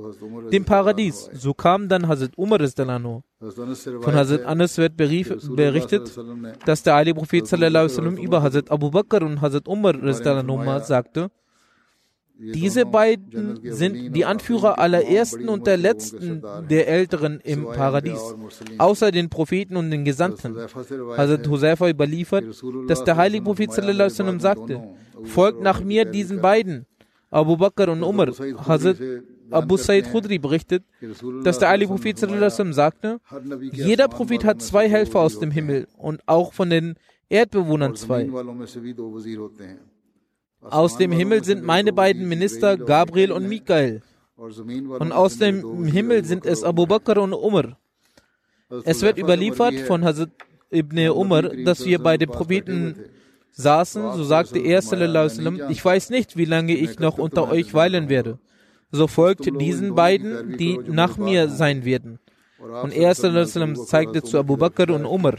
dem Paradies. So kam dann Hazrat Umar, von Hazrat Anas wird berichtet, dass der Ali Prophet über Hazrat Abu Bakr und Hazrat Umar sagte, diese beiden sind die Anführer aller Ersten und der Letzten der Älteren im Paradies, außer den Propheten und den Gesandten. Hazrat Huzaifa überliefert, dass der heilige Prophet sallam, sagte, folgt nach mir diesen beiden, Abu Bakr und Umar. Hazrat Abu Said Khudri berichtet, dass der heilige Prophet sallam, sagte, jeder Prophet hat zwei Helfer aus dem Himmel und auch von den Erdbewohnern zwei. Aus dem Himmel sind meine beiden Minister Gabriel und Michael. Und aus dem Himmel sind es Abu Bakr und Umar. Es wird überliefert von Hazrat ibn Umar, dass wir bei den Propheten saßen, so sagte er, ich weiß nicht, wie lange ich noch unter euch weilen werde. So folgt diesen beiden, die nach mir sein werden. Und er zeigte zu Abu Bakr und Umar.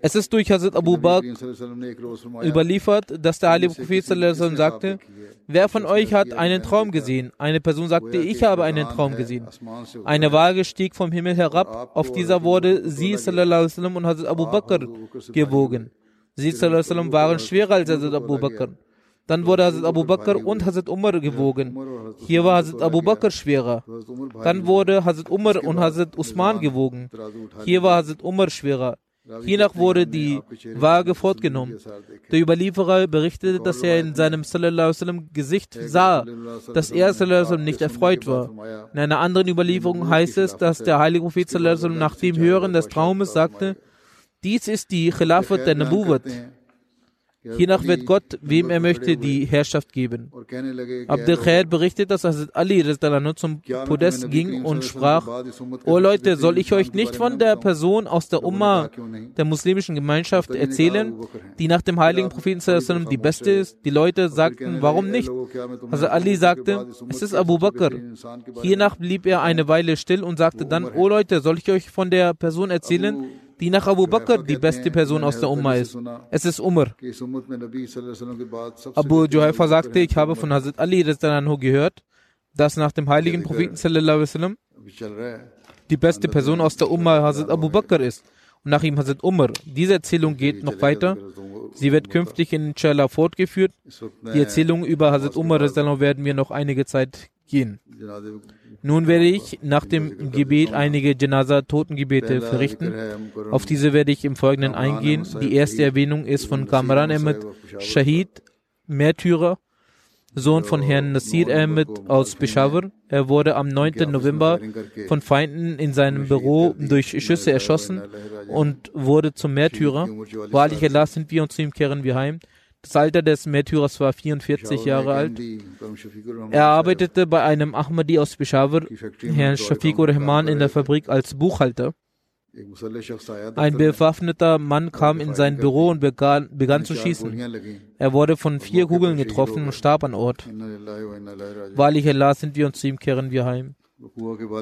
Es ist durch Hazrat Abu Bakr überliefert, dass der Ali Prophet sagte, wer von euch hat einen Traum gesehen? Eine Person sagte, ich habe einen Traum gesehen. Eine Waage stieg vom Himmel herab, auf dieser wurde sie und Hazrat Abu Bakr gewogen. Sie waren schwerer als Hazrat Abu Bakr. Dann wurde Hazrat Abu Bakr und Hazrat Umar gewogen. Hier war Hazrat Abu Bakr schwerer. Dann wurde Hazrat Umar und Hazrat Usman gewogen. Hier war Hazrat Umar schwerer. Hiernach wurde die Waage fortgenommen. Der Überlieferer berichtete, dass er in seinem sallam, Gesicht sah, dass er sallam, nicht erfreut war. In einer anderen Überlieferung heißt es, dass der heilige Prophet sallam, nach dem Hören des Traumes sagte, dies ist die Khilafat der Nabuwat. Hiernach wird Gott, wem er möchte, die Herrschaft geben. Abdel Khair berichtet, dass Hazrat Ali zum Podest ging und sprach, O Leute, soll ich euch nicht von der Person aus der Umma der muslimischen Gemeinschaft erzählen, die nach dem heiligen Propheten die beste ist? Die Leute sagten, warum nicht? Hazrat Ali sagte, es ist Abu Bakr. Hiernach blieb er eine Weile still und sagte dann, O Leute, soll ich euch von der Person erzählen, die nach Abu Bakr die beste Person aus der Umma ist. Es ist Umar. Abu Juhaifa sagte, ich habe von Hazrat Ali gehört, dass nach dem heiligen Propheten die beste Person aus der Umma Hazrat Abu Bakr ist und nach ihm Hazrat Umar. Diese Erzählung geht noch weiter. Sie wird künftig in Inshallah fortgeführt. Die Erzählung über Hazrat Umar werden wir noch einige Zeit gehen. Nun werde ich nach dem Gebet einige Janaza-Totengebete verrichten. Auf diese werde ich im Folgenden eingehen. Die erste Erwähnung ist von Kamran Ahmed Shahid, Märtyrer, Sohn von Herrn Nasir Ahmed aus Peshawar. Er wurde am 9. November von Feinden in seinem Büro durch Schüsse erschossen und wurde zum Märtyrer. Wahrlich Allah sind wir und zu ihm kehren wir heim. Das Alter des Märtyrers war 44 Jahre alt. Er arbeitete bei einem Ahmadi aus Peshawar, Herrn Shafiqur Rahman, in der Fabrik als Buchhalter. Ein bewaffneter Mann kam in sein Büro und begann, begann, zu schießen. Er wurde von vier Kugeln getroffen und starb an Ort. Wahrlich Allah sind wir und zu ihm kehren wir heim.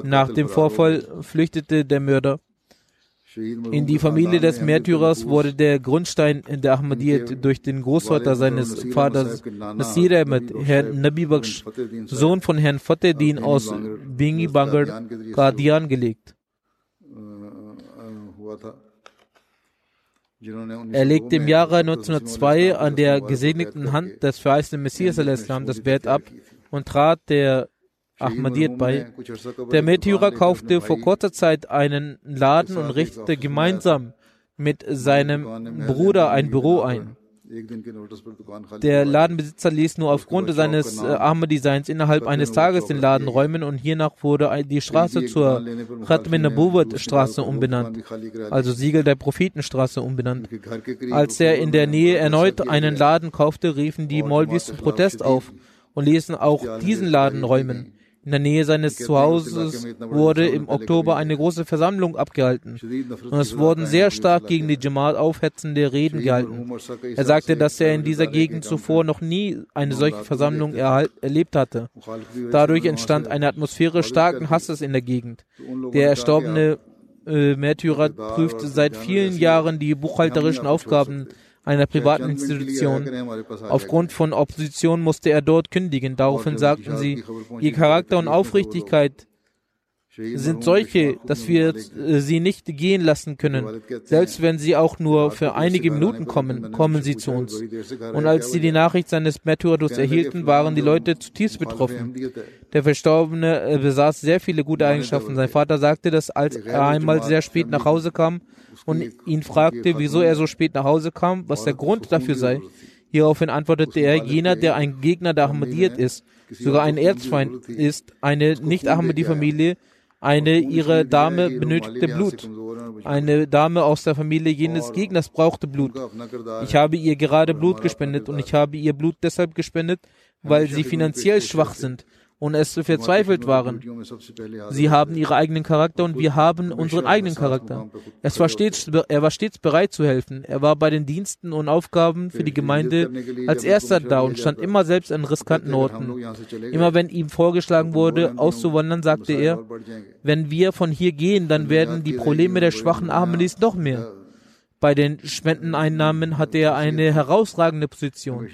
Nach dem Vorfall flüchtete der Mörder. In die Familie des Märtyrers wurde der Grundstein in der Ahmadiyyat durch den Großvater seines Vaters Nasir Ahmed, Herrn Nabi Baksh, Sohn von Herrn Fatehdin aus Bingi Bangar, Qadian gelegt. Er legte im Jahre 1902 an der gesegneten Hand des verheißenen Messias das Bett ab und trat der Ahmadiyyat bei. Der Märtyrer kaufte vor kurzer Zeit einen Laden und richtete gemeinsam mit seinem Bruder ein Büro ein. Der Ladenbesitzer ließ nur aufgrund seines äh, Ahmad-Designs innerhalb eines Tages den Laden räumen und hiernach wurde die Straße zur Khatmin Straße umbenannt, also Siegel der Prophetenstraße umbenannt. Als er in der Nähe erneut einen Laden kaufte, riefen die Maulvis zum Protest auf und ließen auch diesen Laden räumen. In der Nähe seines Zuhauses wurde im Oktober eine große Versammlung abgehalten. Und es wurden sehr stark gegen die Jamaat aufhetzende Reden gehalten. Er sagte, dass er in dieser Gegend zuvor noch nie eine solche Versammlung erlebt hatte. Dadurch entstand eine Atmosphäre starken Hasses in der Gegend. Der erstorbene äh, Märtyrer prüfte seit vielen Jahren die buchhalterischen Aufgaben einer privaten Institution. Aufgrund von Opposition musste er dort kündigen. Daraufhin sagten sie, ihr Charakter und Aufrichtigkeit sind solche, dass wir äh, sie nicht gehen lassen können. Selbst wenn sie auch nur für einige Minuten kommen, kommen sie zu uns. Und als sie die Nachricht seines Märtyrertods erhielten, waren die Leute zutiefst betroffen. Der Verstorbene äh, besaß sehr viele gute Eigenschaften. Sein Vater sagte, dass als er einmal sehr spät nach Hause kam, und ihn fragte, wieso er so spät nach Hause kam, was der Grund dafür sei. Hieraufhin antwortete er, jener, der ein Gegner der Ahmadiyyat ist, sogar ein Erzfeind ist, eine Nicht-Ahmadi-Familie, eine ihre Dame benötigte Blut. Eine Dame aus der Familie jenes Gegners brauchte Blut. Ich habe ihr gerade Blut gespendet und ich habe ihr Blut deshalb gespendet, weil sie finanziell schwach sind und es verzweifelt waren. Sie haben ihren eigenen Charakter und wir haben unseren eigenen Charakter. Es war stets, er war stets bereit zu helfen. Er war bei den Diensten und Aufgaben für die Gemeinde als erster da und stand immer selbst an riskanten Orten. Immer wenn ihm vorgeschlagen wurde, auszuwandern, sagte er, wenn wir von hier gehen, dann werden die Probleme der schwachen Ahmadis noch mehr. Bei den Spendeneinnahmen hatte er eine herausragende Position.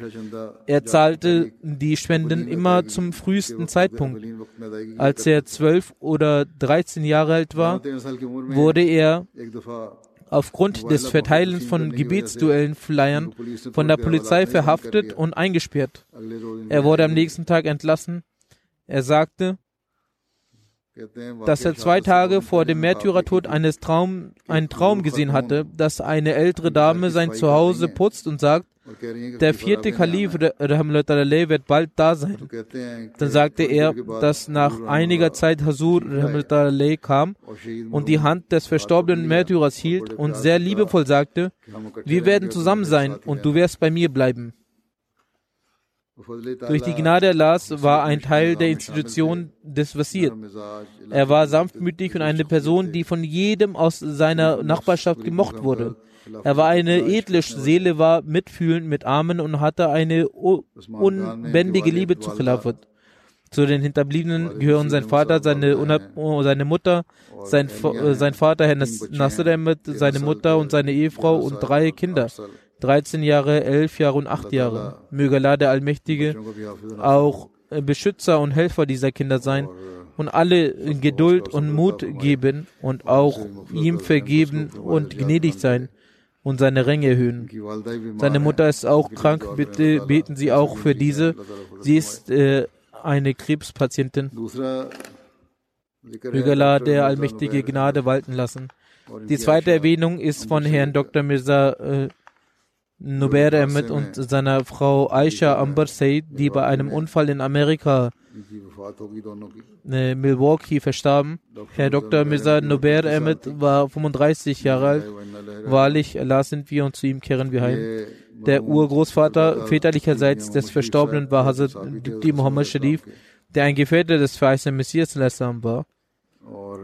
Er zahlte die Spenden immer zum frühesten Zeitpunkt. Als er zwölf oder dreizehn Jahre alt war, wurde er aufgrund des Verteilens von Gebetsduellen-Flyern von der Polizei verhaftet und eingesperrt. Er wurde am nächsten Tag entlassen. Er sagte, dass er zwei Tage vor dem Märtyrertod eines Traum, einen Traum gesehen hatte, dass eine ältere Dame sein Zuhause putzt und sagt, der vierte Kalif wird bald da sein. Dann sagte er, dass nach einiger Zeit Hasur kam und die Hand des verstorbenen Märtyrers hielt und sehr liebevoll sagte, wir werden zusammen sein und du wirst bei mir bleiben. Durch die Gnade Allahs war ein Teil der Institution des Wasir. Er war sanftmütig und eine Person, die von jedem aus seiner Nachbarschaft gemocht wurde. Er war eine edle Seele, war mitfühlend mit Armen und hatte eine unbändige Liebe zu Khilafat. Zu den Hinterbliebenen gehören sein Vater, seine, seine Mutter, sein, sein Vater Herr Nasr Ahmed, seine Mutter und seine Ehefrau und drei Kinder. 13 Jahre, 11 Jahre und 8 Jahre. Möge Allah der Allmächtige auch Beschützer und Helfer dieser Kinder sein. und alle Geduld und Mut geben und auch ihm vergeben und gnädig sein und seine Ränge erhöhen. Seine Mutter ist auch krank, bitte beten Sie auch für diese. Sie ist äh, eine Krebspatientin. Möge Allah der allmächtige Gnade walten lassen. Die zweite Erwähnung ist von Herrn Dr. Mirza äh, Nubair Ahmed und seiner Frau Aisha Amber Said, die bei einem Unfall in Amerika Milwaukee verstarben. Herr Dr. Mirza Nubair Ahmed war 35 Jahre alt. Wahrlich, Allah sind wir und zu ihm kehren wir heim. Der Urgroßvater väterlicherseits des Verstorbenen war Hazrat Dipti Muhammad Sharif, der ein Gefährte des verheißenen Messias war.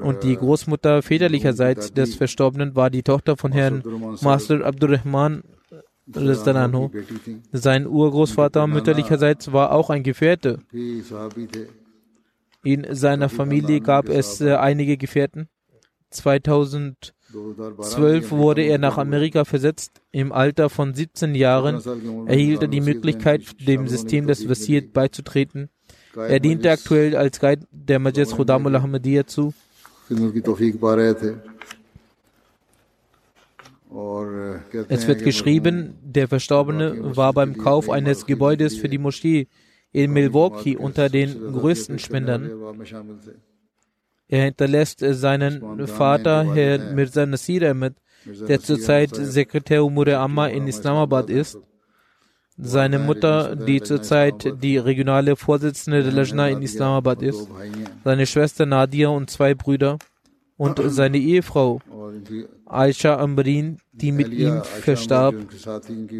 Und die Großmutter väterlicherseits des Verstorbenen war die Tochter von Herrn Master Abdurrahman sein Urgroßvater mütterlicherseits war auch ein Gefährte. In seiner Familie gab es äh, einige Gefährten. 2012 wurde er nach Amerika versetzt. Im Alter von 17 Jahren erhielt er die Möglichkeit, dem System des Wasiyyat beizutreten. Er diente aktuell als Guide der Majlis Khudamul Ahmadiyya zu. Es wird geschrieben, der Verstorbene war beim Kauf eines Gebäudes für die Moschee in Milwaukee unter den größten Spendern. Er hinterlässt seinen Vater, Herr Mirza Nasir Ahmed, der zurzeit Sekretär Umur Amma in Islamabad ist, seine Mutter, die zurzeit die regionale Vorsitzende der Lajna in Islamabad ist, seine Schwester Nadia und zwei Brüder und seine Ehefrau Aisha Amrin, die mit ihm verstarb,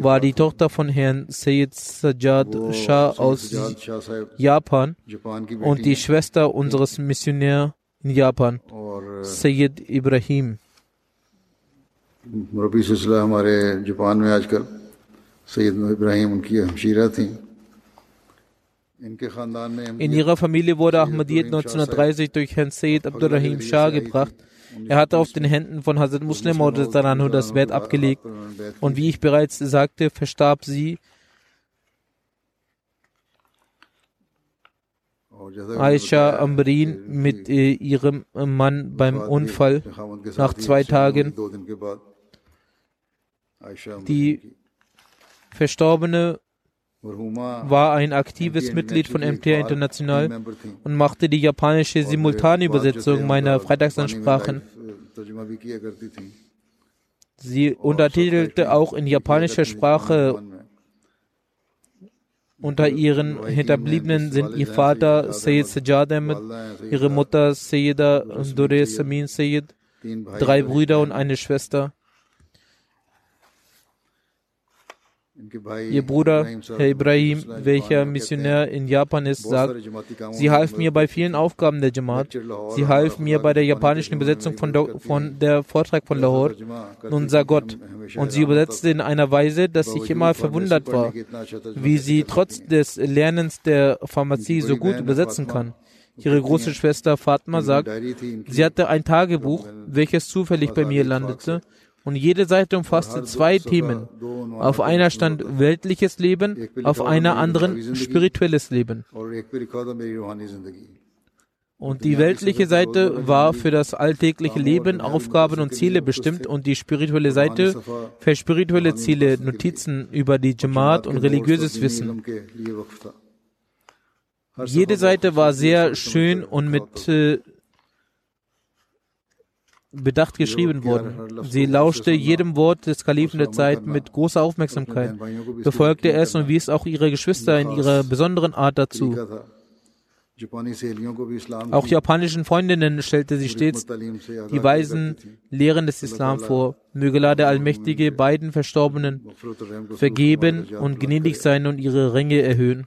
war die Tochter von Herrn Sayyid Sajjad Shah aus Japan und die Schwester unseres Missionärs in Japan, Sayyid Ibrahim. In ihrer Familie wurde Ahmadiyyat 1930 durch Herrn Sayyid Abdurrahim Shah gebracht. Er hatte auf den Händen von Hazrat Muslim Anhu das Wert abgelegt und wie ich bereits sagte, verstarb sie. Aisha Amrin mit äh, ihrem Mann beim Unfall nach zwei Tagen. Die Verstorbene war ein aktives Mitglied von MTR International und machte die japanische Simultanübersetzung meiner Freitagsansprachen. Sie untertitelte auch in japanischer Sprache. Unter ihren Hinterbliebenen sind ihr Vater Sayyid Sajjad Ahmed, ihre Mutter Sayyida Dure Samin Sayyid, drei Brüder und eine Schwester. Ihr Bruder, Herr Ibrahim, welcher Missionär in Japan ist, sagt, sie half mir bei vielen Aufgaben der Jamaat. Sie half mir bei der japanischen Übersetzung von, von der Vortrag von Lahore, unser Gott. Und sie übersetzte in einer Weise, dass ich immer verwundert war, wie sie trotz des Lernens der Pharmazie so gut übersetzen kann. Ihre große Schwester Fatma sagt, sie hatte ein Tagebuch, welches zufällig bei mir landete und jede Seite umfasste zwei Themen. Auf einer stand weltliches Leben, auf einer anderen spirituelles Leben. Und die weltliche Seite war für das alltägliche Leben, Aufgaben und Ziele bestimmt und die spirituelle Seite für spirituelle Ziele, Notizen über die Jamaat und religiöses Wissen. Jede Seite war sehr schön und mit äh, bedacht geschrieben worden. Sie lauschte jedem Wort des Kalifen der Zeit mit großer Aufmerksamkeit, befolgte es und wies auch ihre Geschwister in ihrer besonderen Art dazu. Auch japanischen Freundinnen stellte sie stets die weisen Lehren des Islam vor. Möge Allah der Allmächtige beiden Verstorbenen vergeben und gnädig sein und ihre Ränge erhöhen.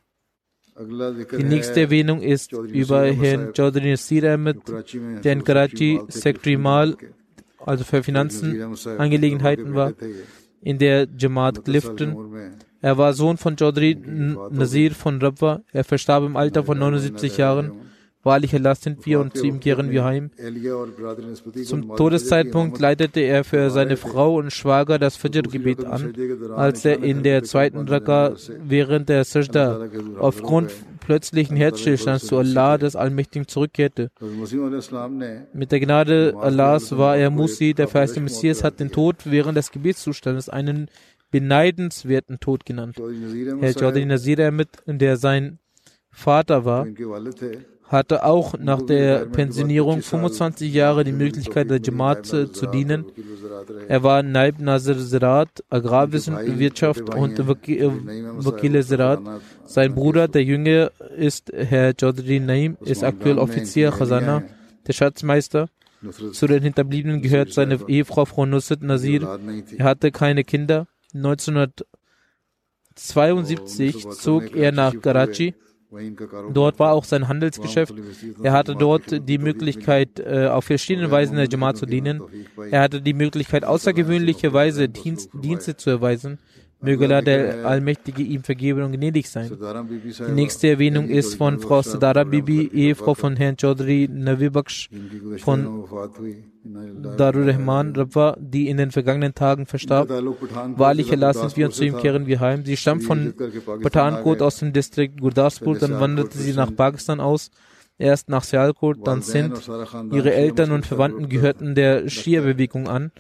Die nächste Erwähnung ist über Herrn Chaudhry Nasir Ahmed, der in Karachi Secretary Mal, also für Finanzenangelegenheiten war, in der Jamaat Clifton. Er war Sohn von Chaudhry Nasir von Rabwa. Er verstarb im Alter von 79 Jahren. Wahrlich Allah sind wir und zu ihm kehren wir heim. Zum Todeszeitpunkt leitete er für seine Frau und Schwager das Fajr-Gebet an, als er in der zweiten Raka während der Sajda aufgrund plötzlichen Herzstillstands zu Allah, des Allmächtigen, zurückkehrte. Mit der Gnade Allahs war er Musi, der verheißte Messias hat den Tod während des Gebetszustandes einen beneidenswerten Tod genannt. Herr Chaudhry Nazir Ahmed, der sein Vater war, hatte auch nach der Pensionierung 25 Jahre die Möglichkeit, der Jamaat zu dienen. Er war Naib Nazir Zirat, Agrarwirtschaft und Wakil Zirat. Sein Bruder, der Jüngere, ist Herr Chaudhry Naim, ist aktuell Offizier Khazana, der Schatzmeister. Zu den Hinterbliebenen gehört seine Ehefrau Frau Nusrat Nazir. Er hatte keine Kinder. 1972 zog er nach Karachi Dort war auch sein Handelsgeschäft. Er hatte dort die Möglichkeit, äh, auf verschiedene Weisen der Jamaat zu dienen. Er hatte die Möglichkeit, außergewöhnliche Weise Dienste zu erweisen. Möge Allah der Allmächtige ihm vergeben und gnädig sein. Die nächste Erwähnung ist von Frau Sadara Bibi, Ehefrau von Herrn Chaudhry Navi Baksh von Darul Rahman Rabwa, die in den vergangenen Tagen verstarb. Wahrlich Allah sind wir und zu ihm kehren wir heim. Sie stammt von Pathankot aus dem Distrikt Gurdaspur, dann wanderte sie nach Pakistan aus erst nach Sialkot, dann Sindh. Ihre Eltern und Verwandten gehörten der Shia-Bewegung an.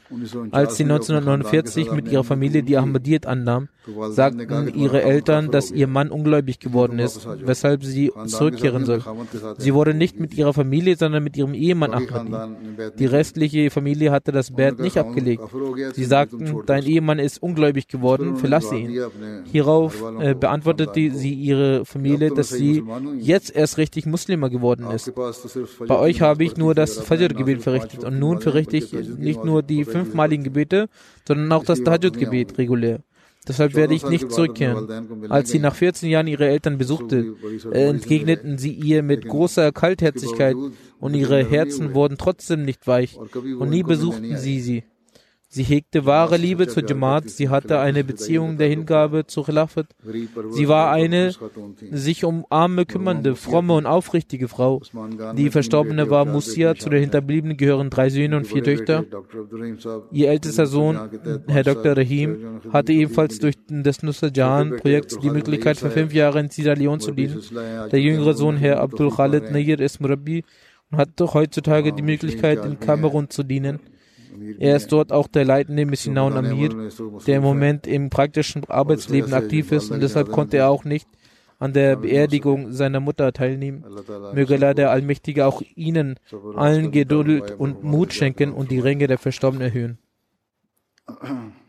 Als sie 1949 mit ihrer Familie die Ahmadiyyat annahm, sagten ihre Eltern, dass ihr Mann ungläubig geworden ist, weshalb sie zurückkehren soll. Sie wurde nicht mit ihrer Familie, sondern mit ihrem Ehemann Ahmadi. Die restliche Familie hatte das Bett nicht abgelegt. Sie sagten, dein Ehemann ist ungläubig geworden, verlasse ihn. Hierauf äh, beantwortete sie ihre Familie, dass sie jetzt erst richtig Muslima geworden ist. Bei euch habe ich nur das Fajr-Gebet verrichtet und nun verrichte ich nicht nur die fünfmaligen Gebete, sondern auch das Tahajjud-Gebet regulär. Deshalb werde ich nicht zurückkehren. Als sie nach 14 Jahren ihre Eltern besuchte, entgegneten sie ihr mit großer Kaltherzigkeit und ihre Herzen wurden trotzdem nicht weich und nie besuchten sie sie. Sie hegte wahre Liebe zur Jamaat, sie hatte eine Beziehung der Hingabe zur Khilafat. Sie war eine sich um Arme kümmernde, fromme und aufrichtige Frau. Die Verstorbene war Musia, zu den Hinterbliebenen gehören drei Söhne und vier Töchter. Ihr ältester Sohn, Herr Dr. Rahim, hatte ebenfalls durch das Nusrajan-Projekt die Möglichkeit, für fünf Jahre in Sierra Leone zu dienen. Der jüngere Sohn, Herr Abdul Khalid Nayir, ist Murabi und hat heutzutage die Möglichkeit, in Kamerun zu dienen. Er ist dort auch der leitende Missionar und Amir, der im Moment im praktischen Arbeitsleben aktiv ist und deshalb konnte er auch nicht an der Beerdigung seiner Mutter teilnehmen. Möge Allah der Allmächtige auch ihnen allen Geduld und Mut schenken und die Ränge der Verstorbenen erhöhen.